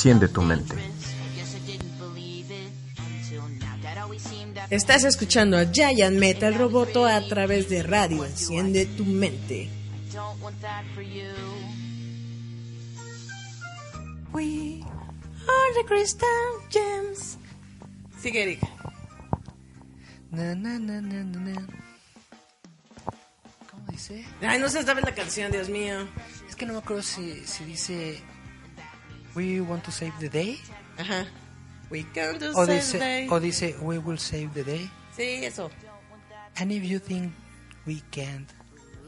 Enciende tu mente. Estás escuchando a Giant Metal Roboto a través de radio. Enciende tu mente. We are the crystal gems. Sigue, Eric. Na, na, na, na, na, na. ¿Cómo dice? Ay, no se sabe la canción, Dios mío. Es que no me acuerdo si, si dice We want to save the day Ajá. We come to o save dice, the day. o dice We will save the day. Sí, eso. And if you think we can't,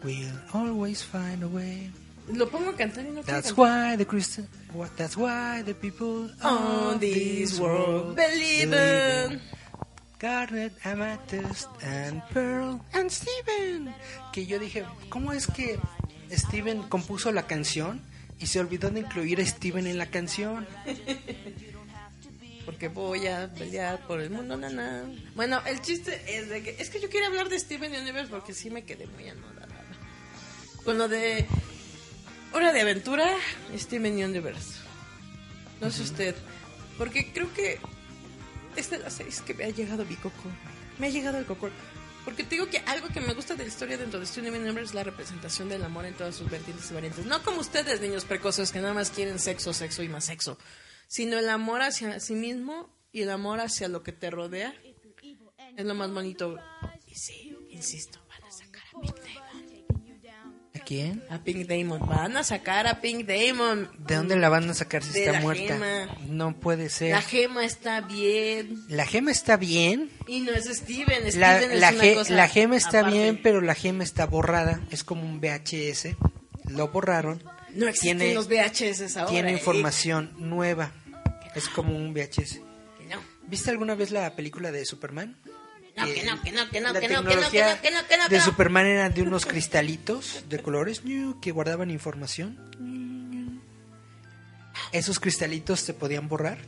we'll always find a way. Lo pongo a cantar y no That's why the Christian, what, that's why the people On of this world believe in. Garnet, Amethyst and Pearl and Steven. Que yo dije, ¿cómo es que Steven compuso la canción y se olvidó de incluir a Steven en la canción? Porque voy a pelear por el mundo, nana. Bueno, el chiste es de que. Es que yo quería hablar de Steven Universe porque sí me quedé muy anodada. Con lo de. Hora de aventura, Steven Universe. No sé usted. Porque creo que. Es de las seis que me ha llegado mi coco. Me ha llegado el coco. Porque te digo que algo que me gusta de la historia dentro de Steven Universe es la representación del amor en todas sus vertientes y variantes. No como ustedes, niños precoces, que nada más quieren sexo, sexo y más sexo. Sino el amor hacia sí mismo y el amor hacia lo que te rodea. Es lo más bonito. Y sí, insisto, van a sacar a. ¿A quién? A Pink Damon. Van a sacar a Pink Damon. ¿De dónde la van a sacar si De está la muerta? gema. No puede ser. La gema está bien. La gema está bien. Y no es Steven. Steven La, es la una ge- cosa la gema está aparte. bien, pero la gema está borrada. Es como un VHS. Lo borraron. No existen tiene, los VHS ahora. tiene ¿eh? información nueva. Es como un VHS. No. ¿Viste alguna vez la película de Superman? No, que no, que no, que no, que no, que no, que tecnología no, que no, que no, que de. Superman era de unos cristalitos de colores que guardaban información. Esos cristalitos te podían borrar.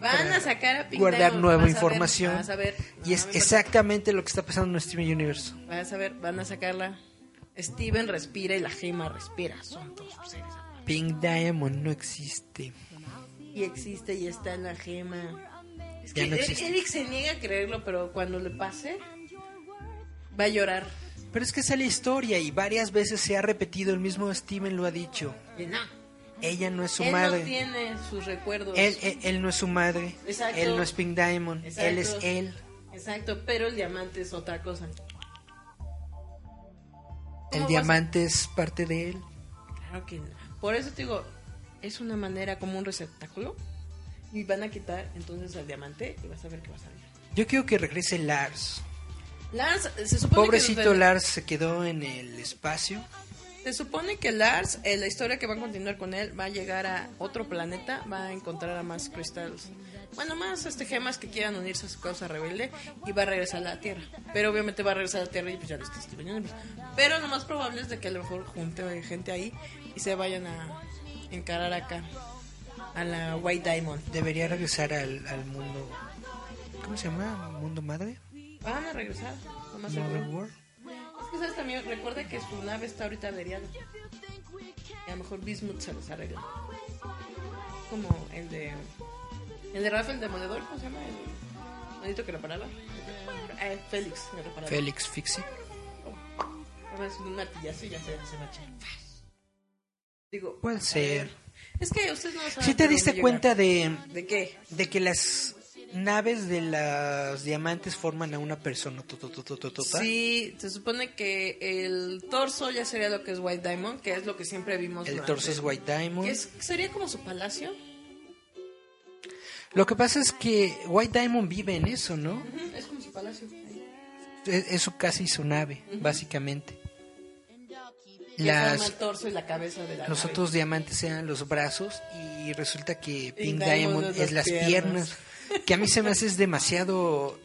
Van a sacar a guardar nueva ver, información. vas a ver, y es exactamente lo que está pasando en Steven Universe. Vas a ver, van a sacarla. Steven respira y la gema respira. Son dos seres. Pink Diamond no existe. Y existe y está en la gema. Es Ya que no Eric- se niega a creerlo, pero cuando le pase, va a llorar. Pero es que esa es la historia y varias veces se ha repetido, el mismo Steven lo ha dicho. No, Ella no es su él madre. no tiene sus recuerdos. Él, él- él no es su madre. Exacto. Él no es Pink Diamond. Exacto. Él es él. Exacto, pero el diamante es otra cosa. El diamante es parte de él. Claro que no. Por eso te digo, es una manera como un receptáculo. Y van a quitar entonces al diamante y vas a ver qué va a salir. Yo quiero que regrese Lars. Lars, se supone Pobrecito que... Lars se quedó en el espacio. Se supone que Lars, eh, la historia que va a continuar con él, va a llegar a otro planeta, va a encontrar a más cristales. Bueno, más este gemas que quieran unirse a su causa rebelde y va a regresar a la Tierra. Pero obviamente va a regresar a la Tierra y pues ya Steven Universe. Pero lo más probable es de que a lo mejor junte gente ahí y se vayan a encarar acá a la White Diamond. Debería regresar al, al mundo. ¿Cómo se llama? ¿Mundo madre? Van a regresar, lo más Mother. World. Es que sabes también, recuerda que su nave está ahorita averiada. Y a lo mejor Bismuth se los arregla. Como el de. El de Rafael Demoledor, ¿cómo se llama? El maldito que reparaba. Eh, Félix, que reparaba. Félix Fixi. Ahora es un y ya se, se va a echar. Digo. Puede ser. Es que ustedes no saben. ¿Sí te diste cuenta de, ¿De qué? de que las naves de los diamantes forman a una persona? Sí, se supone que el torso ya sería lo que es White Diamond, que es lo que siempre vimos. El durante- torso es White Diamond. que es- sería como su palacio. Lo que pasa es que White Diamond vive en eso, ¿no? Ujú, Es como su palacio. Es, es su casa y su nave, básicamente. Que las, forma el torso y la cabeza de la los otros diamantes sean los brazos y resulta que Pink Diamond es las piernas. piernas. Que a mí se me hace es demasiado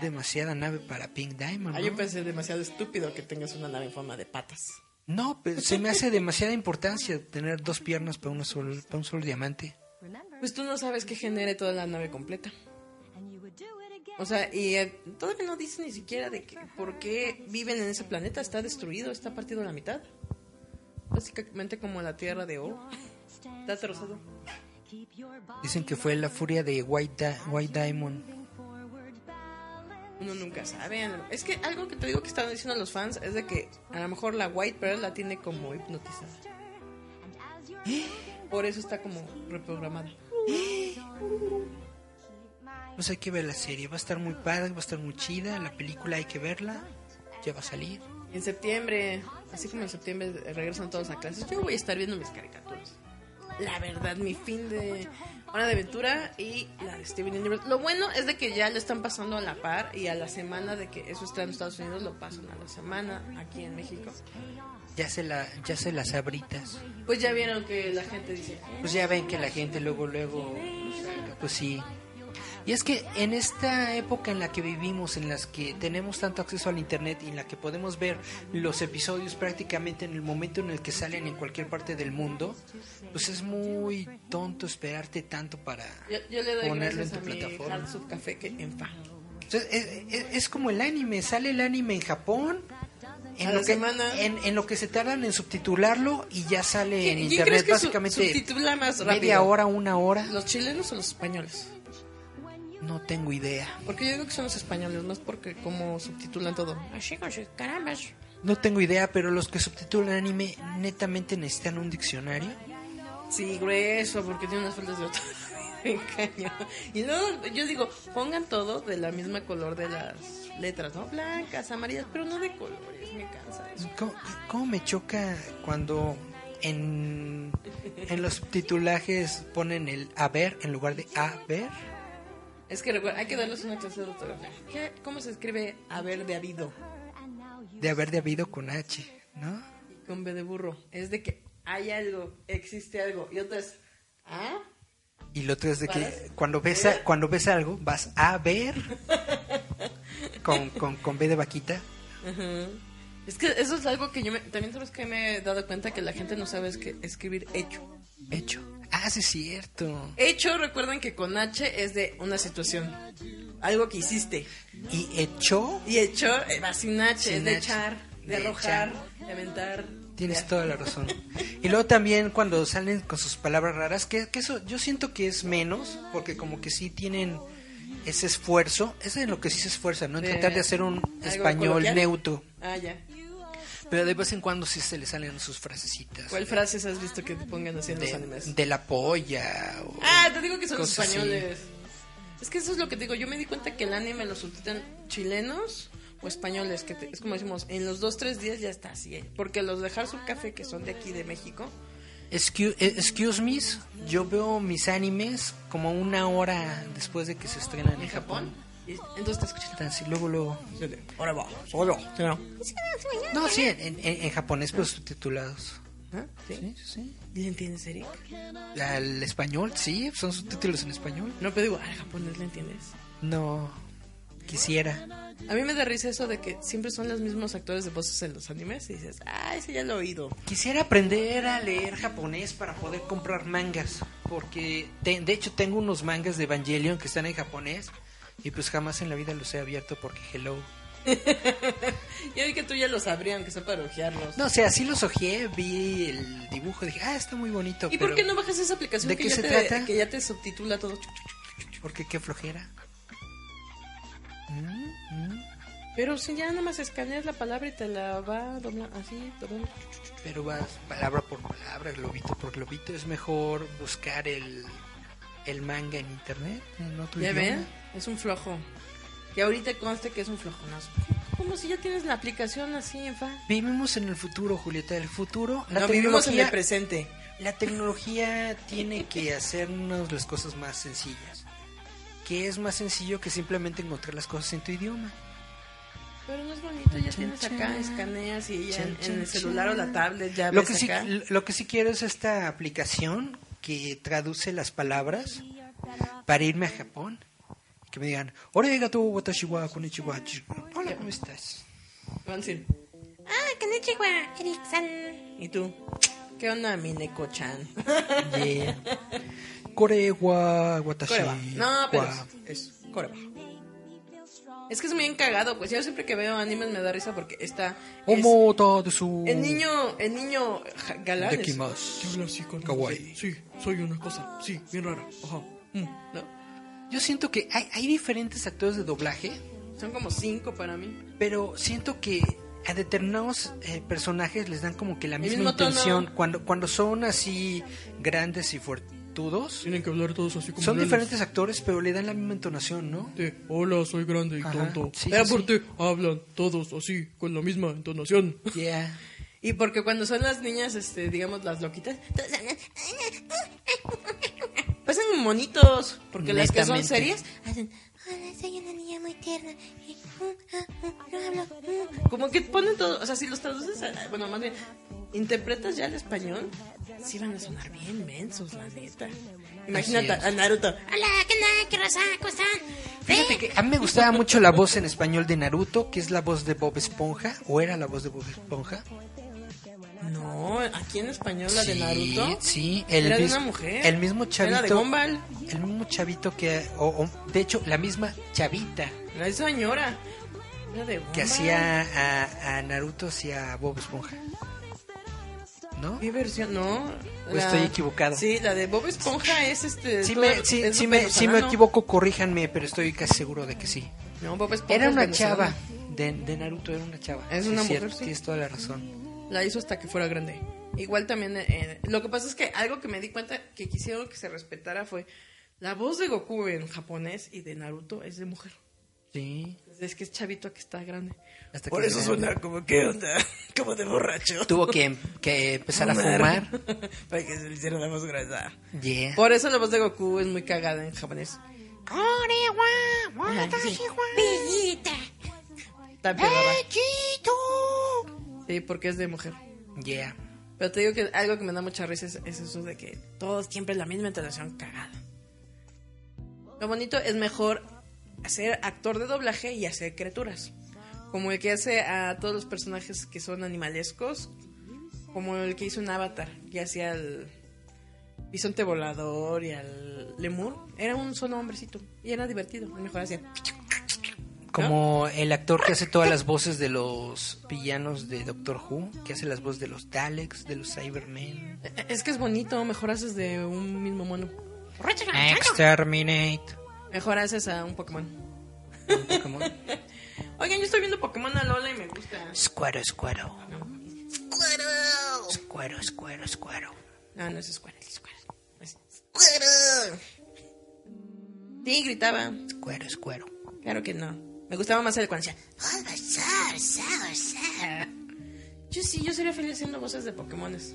demasiada nave para Pink Diamond. Ah, ¿no? yo pensé demasiado estúpido que tengas una nave en forma de patas. No, pero se me hace demasiada importancia tener dos piernas para, uno solo, para un solo diamante. Pues tú no sabes qué genere toda la nave completa. O sea, y eh, todavía no dice ni siquiera de que, por qué viven en ese planeta. Está destruido, está partido a la mitad. Básicamente como la Tierra de O. Está trozado. Dicen que fue la furia de White, Di- White Diamond. Uno nunca sabe. Es que algo que te digo que estaban diciendo los fans es de que a lo mejor la White Pearl la tiene como hipnotizada. Por eso está como reprogramada. Pues hay que ver la serie, va a estar muy padre, va a estar muy chida. La película hay que verla, ya va a salir. En septiembre, así como en septiembre regresan todos a clases, yo voy a estar viendo mis caricaturas. La verdad, mi fin de Hora de Aventura y la de Steven Universe. Lo bueno es de que ya lo están pasando a la par y a la semana de que eso está en Estados Unidos lo pasan a la semana aquí en México. Ya se, la, ya se las abritas. Pues ya vieron que la gente dice, Pues ya ven que la gente luego, luego, pues sí. Y es que en esta época en la que vivimos, en las que tenemos tanto acceso al internet y en la que podemos ver los episodios prácticamente en el momento en el que salen en cualquier parte del mundo, pues es muy tonto esperarte tanto para yo, yo le doy ponerlo en tu a plataforma. Café que en fa. Entonces, es, es- es como el anime, sale el anime en Japón. En lo, que, semana. en, en lo que se tardan en subtitularlo y ya sale en ¿Quién internet crees que su- básicamente subtitula más rápido? media hora, una hora. ¿Los chilenos o los españoles? No tengo idea. Porque yo digo que son los españoles, no es porque como subtitulan todo. Así con sus carambas. No tengo idea, pero los que subtitulan anime netamente necesitan un diccionario. Sí, grueso, porque tiene unas faltas de otro. Cañón. y luego yo digo, pongan todo de la misma color de las letras, ¿no? Blancas, amarillas, pero no de colores, me cansa eso. ¿Cómo, cómo me choca cuando en, en los subtitulajes ponen el haber en lugar de haber? Es que recuerda, hay que darles una clase de ortografía. ¿Qué- ¿Cómo se escribe haber de habido? De haber de habido con H, ¿no? Con B de burro. Es de que hay algo, existe algo. Y otra es, ¿ah? Y lo otro es de que cuando ves, a- cuando ves algo, vas a ver con, con, con B de vaquita. Ajá. Es que eso es algo que yo me, también sabes que me he dado cuenta que la gente no sabe es que escribir hecho. Hecho. Ah, sí es cierto. Hecho, recuerden que con H es de una situación. Algo que hiciste. Y hecho, Y hecho eh, va sin H, Sin es de H. echar, de, De arrojar, echar. de aventar. tienes toda la razón. Y luego también cuando salen con sus palabras raras, que, que eso yo siento que es menos, porque como que sí tienen ese esfuerzo, es en lo que sí se esfuerzan, ¿no? En De- tratar de hacer un español coloquial. neutro. Ah, ya. Pero de vez en cuando sí se le salen sus frasecitas. ¿Cuál frases has visto que te pongan así en los de, animes? de la polla. o- Ah, te digo que son los cosas así. españoles. Es que eso es lo que te digo. Yo me di cuenta que el anime lo subtitulan chilenos o españoles. que te- Es como decimos, en los dos, tres días ya está así. ¿eh? Porque los de su Café, que son de aquí de México, Excuse, eh, excuse me, yo veo mis animes como una hora después de que se estrenan en, en Japón. Japón, y entonces te escuchan. Entonces, luego, luego. Ahora va, solo. No, sí, en, en- en japonés, pero subtitulados. ¿Ah? ¿Sí? Sí, sí, sí. ¿Y le entiendes, Eric? Al español, sí, son subtítulos en español. No, pero digo, al japonés le entiendes. No, quisiera. A mí me da risa eso de que siempre son los mismos actores de voces en los animes y dices, ah, ese ya lo he oído. Quisiera aprender a leer japonés para poder comprar mangas. Porque, te- de hecho, tengo unos mangas de Evangelion que están en japonés. Y pues jamás en la vida los he abierto porque hello. Yo vi que tú ya lo sabrías, aunque sea para ojearlos. No, o sea, sí los ojeé, vi el dibujo, dije, ah, está muy bonito. ¿Y pero por qué no bajas esa aplicación ¿De que, qué ya se te, trata? que ya te subtitula todo? Porque qué flojera. Mm, mm. Pero si ya nada más escaneas la palabra y te la va doblando así, doblando. Pero vas palabra por palabra, globito por globito. Es mejor buscar el, el manga en internet, en otro ¿Ya idioma. ven? Es un flojo. Y ahorita conste que es un flojonazo. Como si ya tienes la aplicación así en fa. Vivimos en el futuro, Julieta. El futuro, la no vivimos en tecnología, el presente. la tecnología tiene que hacernos las cosas más sencillas. Que es más sencillo que simplemente encontrar las cosas en tu idioma. Pero no es bonito, ya tienes acá, escaneas y ya Chan, en, el celular o la tablet ya Lo ves que, sí, acá. lo que sí quiero es esta aplicación que traduce las palabras para irme a Japón. Que me digan, Oregato, watashi wa konnichiwa. Hola, ¿cómo estás? Van a decir, ah, konnichiwa, Eric-san. ¿Y tú? ¿Qué onda, mi Neko-chan? Yeah. Kore wa watashi Coreba. No, pero es, es. Es que es muy encagado, pues yo siempre que veo animes me da risa porque está... es- el niño, el niño galán es- habla así con Kawaii. Sí, soy una cosa, sí, bien rara. Ajá. mm, ¿no? Yo siento que hay, hay diferentes actores de doblaje, Son como cinco para mí. pero siento que a determinados eh, personajes les dan como que la misma mismo tono. intención. Cuando, cuando son así grandes y fuertudos, Tienen que hablar todos así como son diferentes actores, pero le dan la misma entonación, ¿no? De, hola, soy grande y Ajá, tonto. sí, Pero sí, aparte hablan todos así, con la misma entonación. Yeah. Y porque cuando son las niñas, este, digamos, las loquitas, pasan monitos, porque las que son serias hacen, hola, soy una niña muy tierna, y, yo hablo, mm". como que ponen todo, o sea, si los traduces, bueno, más bien, interpretas ya el español, sí van a sonar bien mensos, la neta. Imagínate a Naruto, hola, ¿qué onda? ¿Qué raza? ¿Cómo están? Fíjate que a mí me gustaba mucho la voz en español de Naruto, que es la voz de Bob Esponja, o era la voz de Bob Esponja. No, aquí en español la de Naruto. Sí, el, Era de una mujer. el mismo chavito. Era de Gumball. El mismo chavito que, o- o, de hecho, la misma chavita La señora. Era de que hacía a, a Naruto hacía a Bob Esponja. ¿No? ¿Qué versión? No. ¿O estoy equivocado? Sí, la de Bob Esponja es este. Si me, sí, es sí me, si me equivoco, corríjanme, pero estoy casi seguro de que sí. No, Bob Esponja Era una chava. De, de Naruto era una chava. Es una mujer, cierto, sí. Tienes toda la razón. La hizo hasta que fuera grande. Igual también. eh, lo que pasa es que algo que me di cuenta que quisieron que se respetara fue. La voz de Goku en japonés y de Naruto es de mujer. Sí. Es que es chavito que está grande. Hasta Por que eso se- suena como que onda, como de borracho. Tuvo que, que empezar a fumar. Para que se le hiciera la voz gruesa. Yeah. Por eso la voz de Goku es muy cagada en japonés. Sí. Sí, porque es de mujer. Yeah. Pero te digo que algo que me da mucha risa es, es eso de que todos siempre la misma entonación cagada. Lo bonito es mejor ser actor de doblaje y hacer criaturas. Como el que hace a todos los personajes que son animalescos. Como el que hizo un avatar, que hacía al bisonte volador y al lemur. Era un solo hombrecito. Y era divertido. Mejor hacía. Como el actor que hace todas las voces de los villanos de Doctor Who, que hace las voces de los Daleks, de los Cybermen. Es que es bonito. Mejor haces de un mismo mono. Exterminate. Mejor haces a un Pokémon. Un Pokémon. Oigan, yo estoy viendo Pokémon a Lola y me gusta. Squaro, Squaro. Squaro, Squaro, Squaro. No, no es Squirtle, es Squirtle. Es. Sí, gritaba. Squaro, Squaro. Claro que no. Me gustaba más el cuando decía. "Bulbasaur, Saur, Saur". Yo sí, yo sería feliz haciendo voces de Pokémones.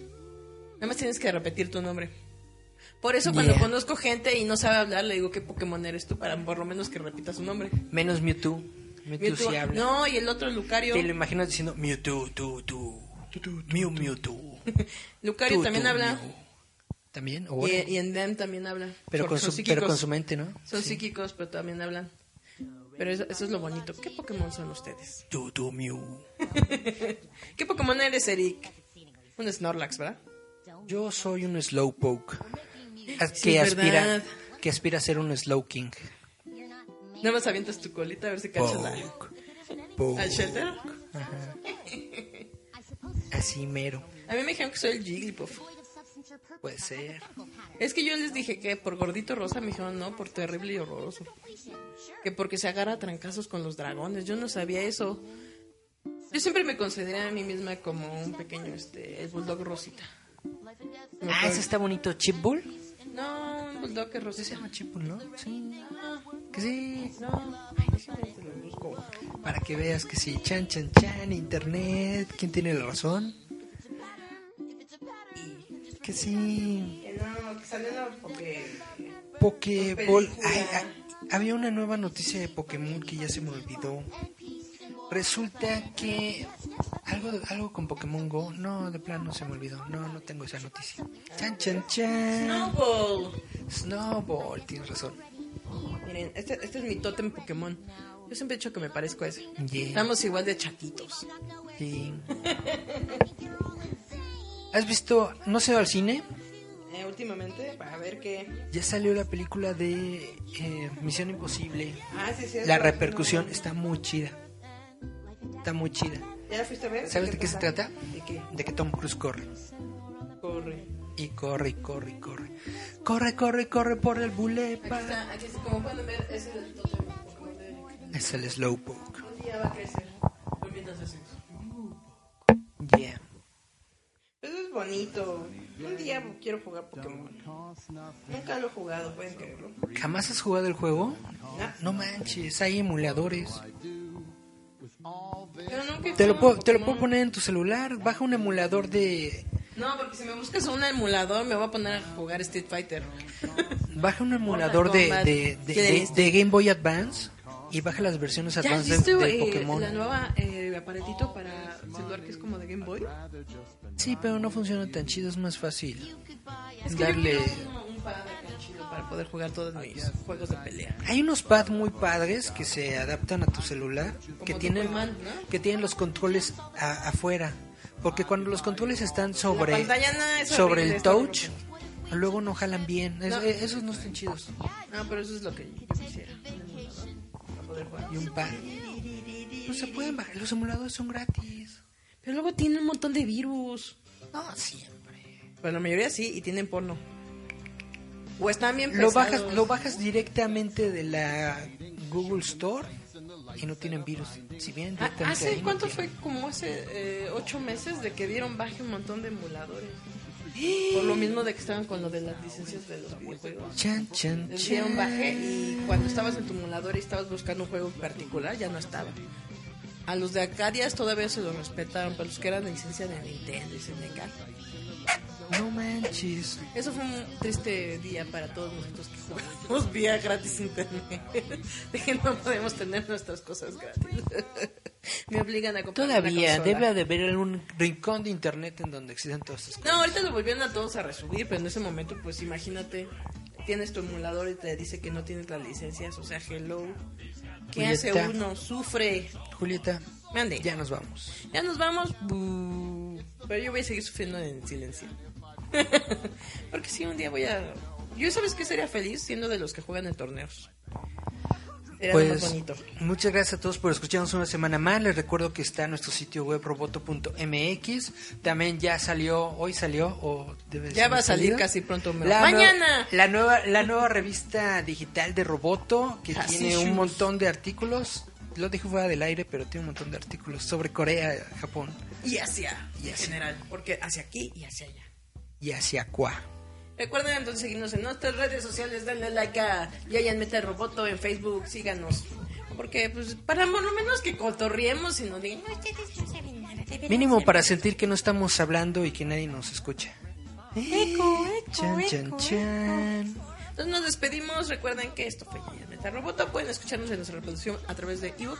Nada más tienes que repetir tu nombre. Por eso cuando Yeah. conozco gente y no sabe hablar, le digo qué Pokémon eres tú para por lo menos que repita su nombre. Menos Mewtwo. Mewtwo, Mewtwo- sí habla. No, y el otro Lucario. Te lo imaginas diciendo Mewtwo, tu, tu. Mew, Mewtwo. Lucario también habla. Mew. ¿También? ¿O Y, bueno? y en Dem también habla. pero, con su, pero con su mente, ¿no? Son psíquicos, pero también hablan. Pero eso, eso es lo bonito. ¿Qué Pokémon son ustedes? Tu, Mew. ¿Qué Pokémon eres, Eric? Un Snorlax, ¿verdad? Yo soy un Slowpoke. a- Sí, que es aspira verdad. que aspira a ser un Slowking. Nada más avientas tu colita a ver si cachas la... Al shelter. Así mero. A mí me dijeron que soy el Jigglypuff. Puede ser. Es que yo les dije que por gordito rosa me dijeron no, por terrible y horroroso. Que porque se agarra a trancazos con los dragones. Yo no sabía eso. Yo siempre me consideré a mí misma como un pequeño, este, el bulldog rosita. Me Ah, ese está bonito. Chip Bull. No, un bulldog que es Se rosita. llama Chip Bull, ¿no? Sí. Que sí. No, ay, déjame te lo busco. Para que veas que sí. Chan, chan, chan. Internet. ¿Quién tiene la razón? Que sí. Que no, que salió la porque... Pokéball. Ay, ay, había una nueva noticia de Pokémon que ya se me olvidó. Resulta que algo, algo con Pokémon Go, no, de plano se me olvidó. No, no tengo esa noticia. Chan, chan, chan. Snowball. Snowball, tienes razón. Miren, este, este es mi totem Pokémon. Yo siempre he dicho que me parezco a ese. Yeah. Estamos igual de chatitos. Sí. ¿Has visto, no se va al cine? Eh, últimamente, para ver qué. Ya salió la película de eh, Misión Imposible. Ah, sí, sí. La repercusión está muy chida. Está muy chida. ¿Ya la fuiste a ver? ¿Sabes de qué se trata? ¿De qué? De que Tom Cruise corre. Corre. Y corre, y corre, y corre. Corre, corre, corre por el Aquí boulevard. está, aquí está, como pueden ver, es el. Es el Slowpoke. Un día va a crecer. Mientras haces. Bonito. Un día quiero jugar Pokémon. Nunca lo he jugado, pueden creerlo. ¿Jamás has jugado el juego? No. No manches, hay emuladores. Te lo, puedo, te lo puedo poner en tu celular. Baja un emulador de. No, porque si me buscas un emulador me voy a poner a jugar Street Fighter. Baja un emulador de, de, de, de Game Boy Advance y baja las versiones ¿Ya Advance de, de eh, Pokémon. la nueva eh, aparatito para celular que es como de Game Boy? Sí, pero no funciona tan chido, es más fácil. Es que Darle. quiero un, un pad acá chido para poder jugar todos mis juegos de pelea. Hay unos pads muy padres que se adaptan a tu celular que tienen ¿no? que tienen los controles a- afuera, porque cuando los controles están sobre no es sobre el touch, luego no jalan bien. Es- No. eh, esos no están chidos. No, pero eso es lo que yo quisiera. Y un pad. No se pueden bajar, los emuladores son gratis. Pero luego tienen un montón de virus. No, siempre. Pero la mayoría sí, y tienen porno. O están bien Lo pesados. bajas, lo bajas directamente de la Google Store y no tienen virus. Si bien Ah, directamente ¿Hace cuánto fue? Como hace eh, ocho meses de que dieron baje un montón de emuladores. Por lo mismo de que estaban con lo de las licencias de los videojuegos. Chan, chan, chan. y cuando estabas en tu emulador y estabas buscando un juego en particular, ya no estaba. A los de Acadias todavía se los respetaron, pero los que eran de licencia de Nintendo y SNK. No manches. Eso fue un triste día para todos nosotros que jugamos vía gratis internet. De que no podemos tener nuestras cosas gratis. Me obligan a comprar Todavía debe de haber algún rincón de internet en donde existen todas estas cosas. No, ahorita lo volvieron a todos a resubir, pero en ese momento, pues imagínate, tienes tu emulador y te dice que no tienes las licencias, o sea, hello. ¿Qué hace Julieta. uno? Sufre. Julieta, Mande. ya nos vamos. Ya nos vamos. Pero yo voy a seguir sufriendo en silencio. Porque si un día voy a... Yo sabes que sería feliz siendo de los que juegan en torneos. Más Pues bonito. muchas gracias a todos por escucharnos una semana más. Les recuerdo que está nuestro sitio web roboto.mx. También ya salió, hoy salió o debe Ya va a salir salido. casi pronto. La ¡Mañana! la nueva la nueva revista digital de Roboto que Así tiene un montón de artículos. Lo dije fuera del aire, pero tiene un montón de artículos sobre Corea, Japón Y hacia, Y en hacia. general. Porque hacia aquí y hacia allá. y hacia Cuá. Recuerden entonces seguirnos en nuestras redes sociales, denle like a Yayan Meta Roboto en Facebook, síganos. Porque, pues, para por lo menos que cotorriemos y nos digan, "No, ustedes no saben nada, Mínimo saber". para sentir que no estamos hablando y que nadie nos escucha. Eco, eco, Chan, chan, chan. Entonces nos despedimos. Recuerden que esto fue Yayan Meta Roboto. Pueden escucharnos en nuestra reproducción a través de ebook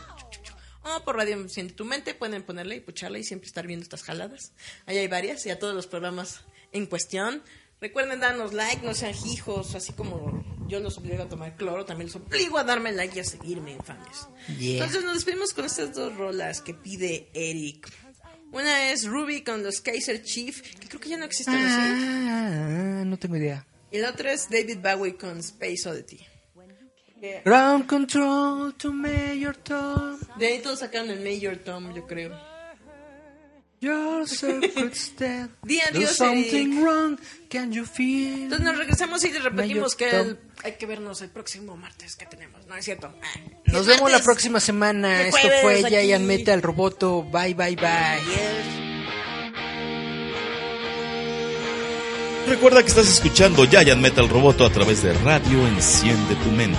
o por Radio Siente Tu Mente. Pueden ponerle y pucharle y siempre estar viendo estas jaladas. Ahí hay varias y a todos los programas en cuestión. Recuerden darnos like, no sean hijos, así como yo los obligo a tomar cloro, también los obligo a darme like y a seguirme, infames. Yeah. Entonces nos despedimos con estas dos rolas que pide Eric. Una es Ruby con los Kaiser Chief, que creo que ya no existen. Ah, no tengo idea. Y la otra es David Bowie con Space Oddity. Ground control to Mayor Tom. De ahí todos sacaron el Major Tom, yo creo. Your dead. Di There's adiós, something Eric. wrong. Can you feel? Entonces nos regresamos y repetimos que el- hay que vernos el próximo martes que tenemos. No es cierto. Ah, Nos es vemos la próxima semana. Esto fue aquí. Giant Metal Roboto. Bye, bye, bye. Adiós. Recuerda que estás escuchando Giant Metal Roboto a través de Radio Enciende tu Mente.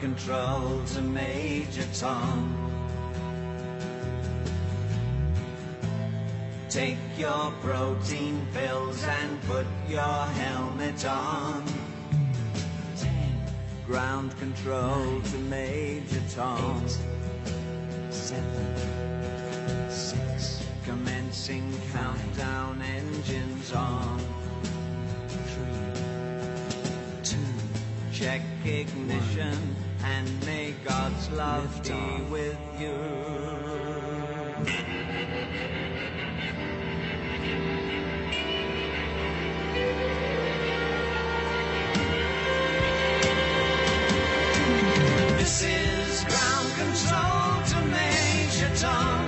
Control to Major Tom. Take your protein pills and put your helmet on. Ground control to Major Tom. Seven, six, commencing countdown engines on. Three, two, check ignition and may God's love be with you. This is ground control to Major Tom.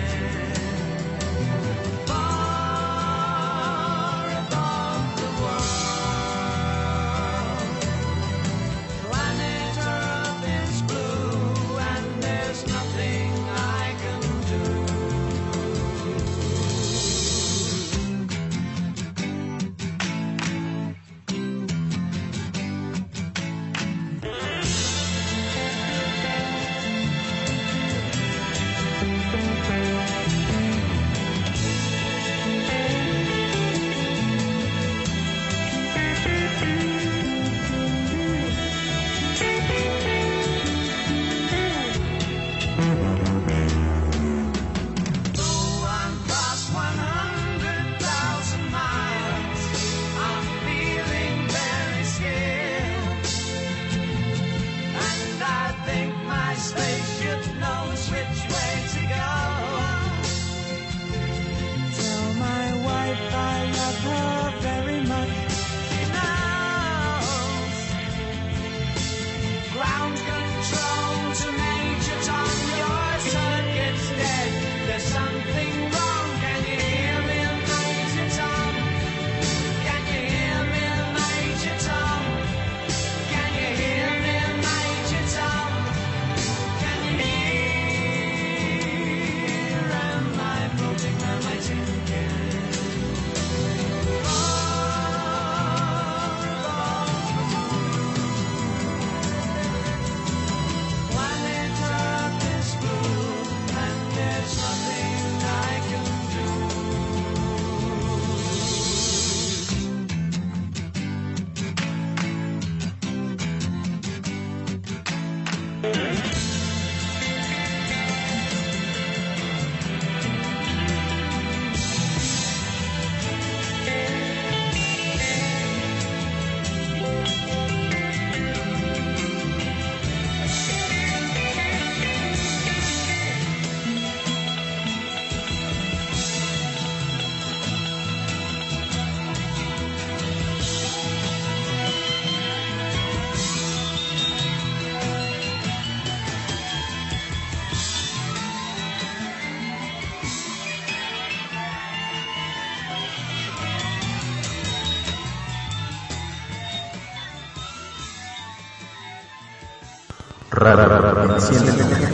Ra- ra- ra-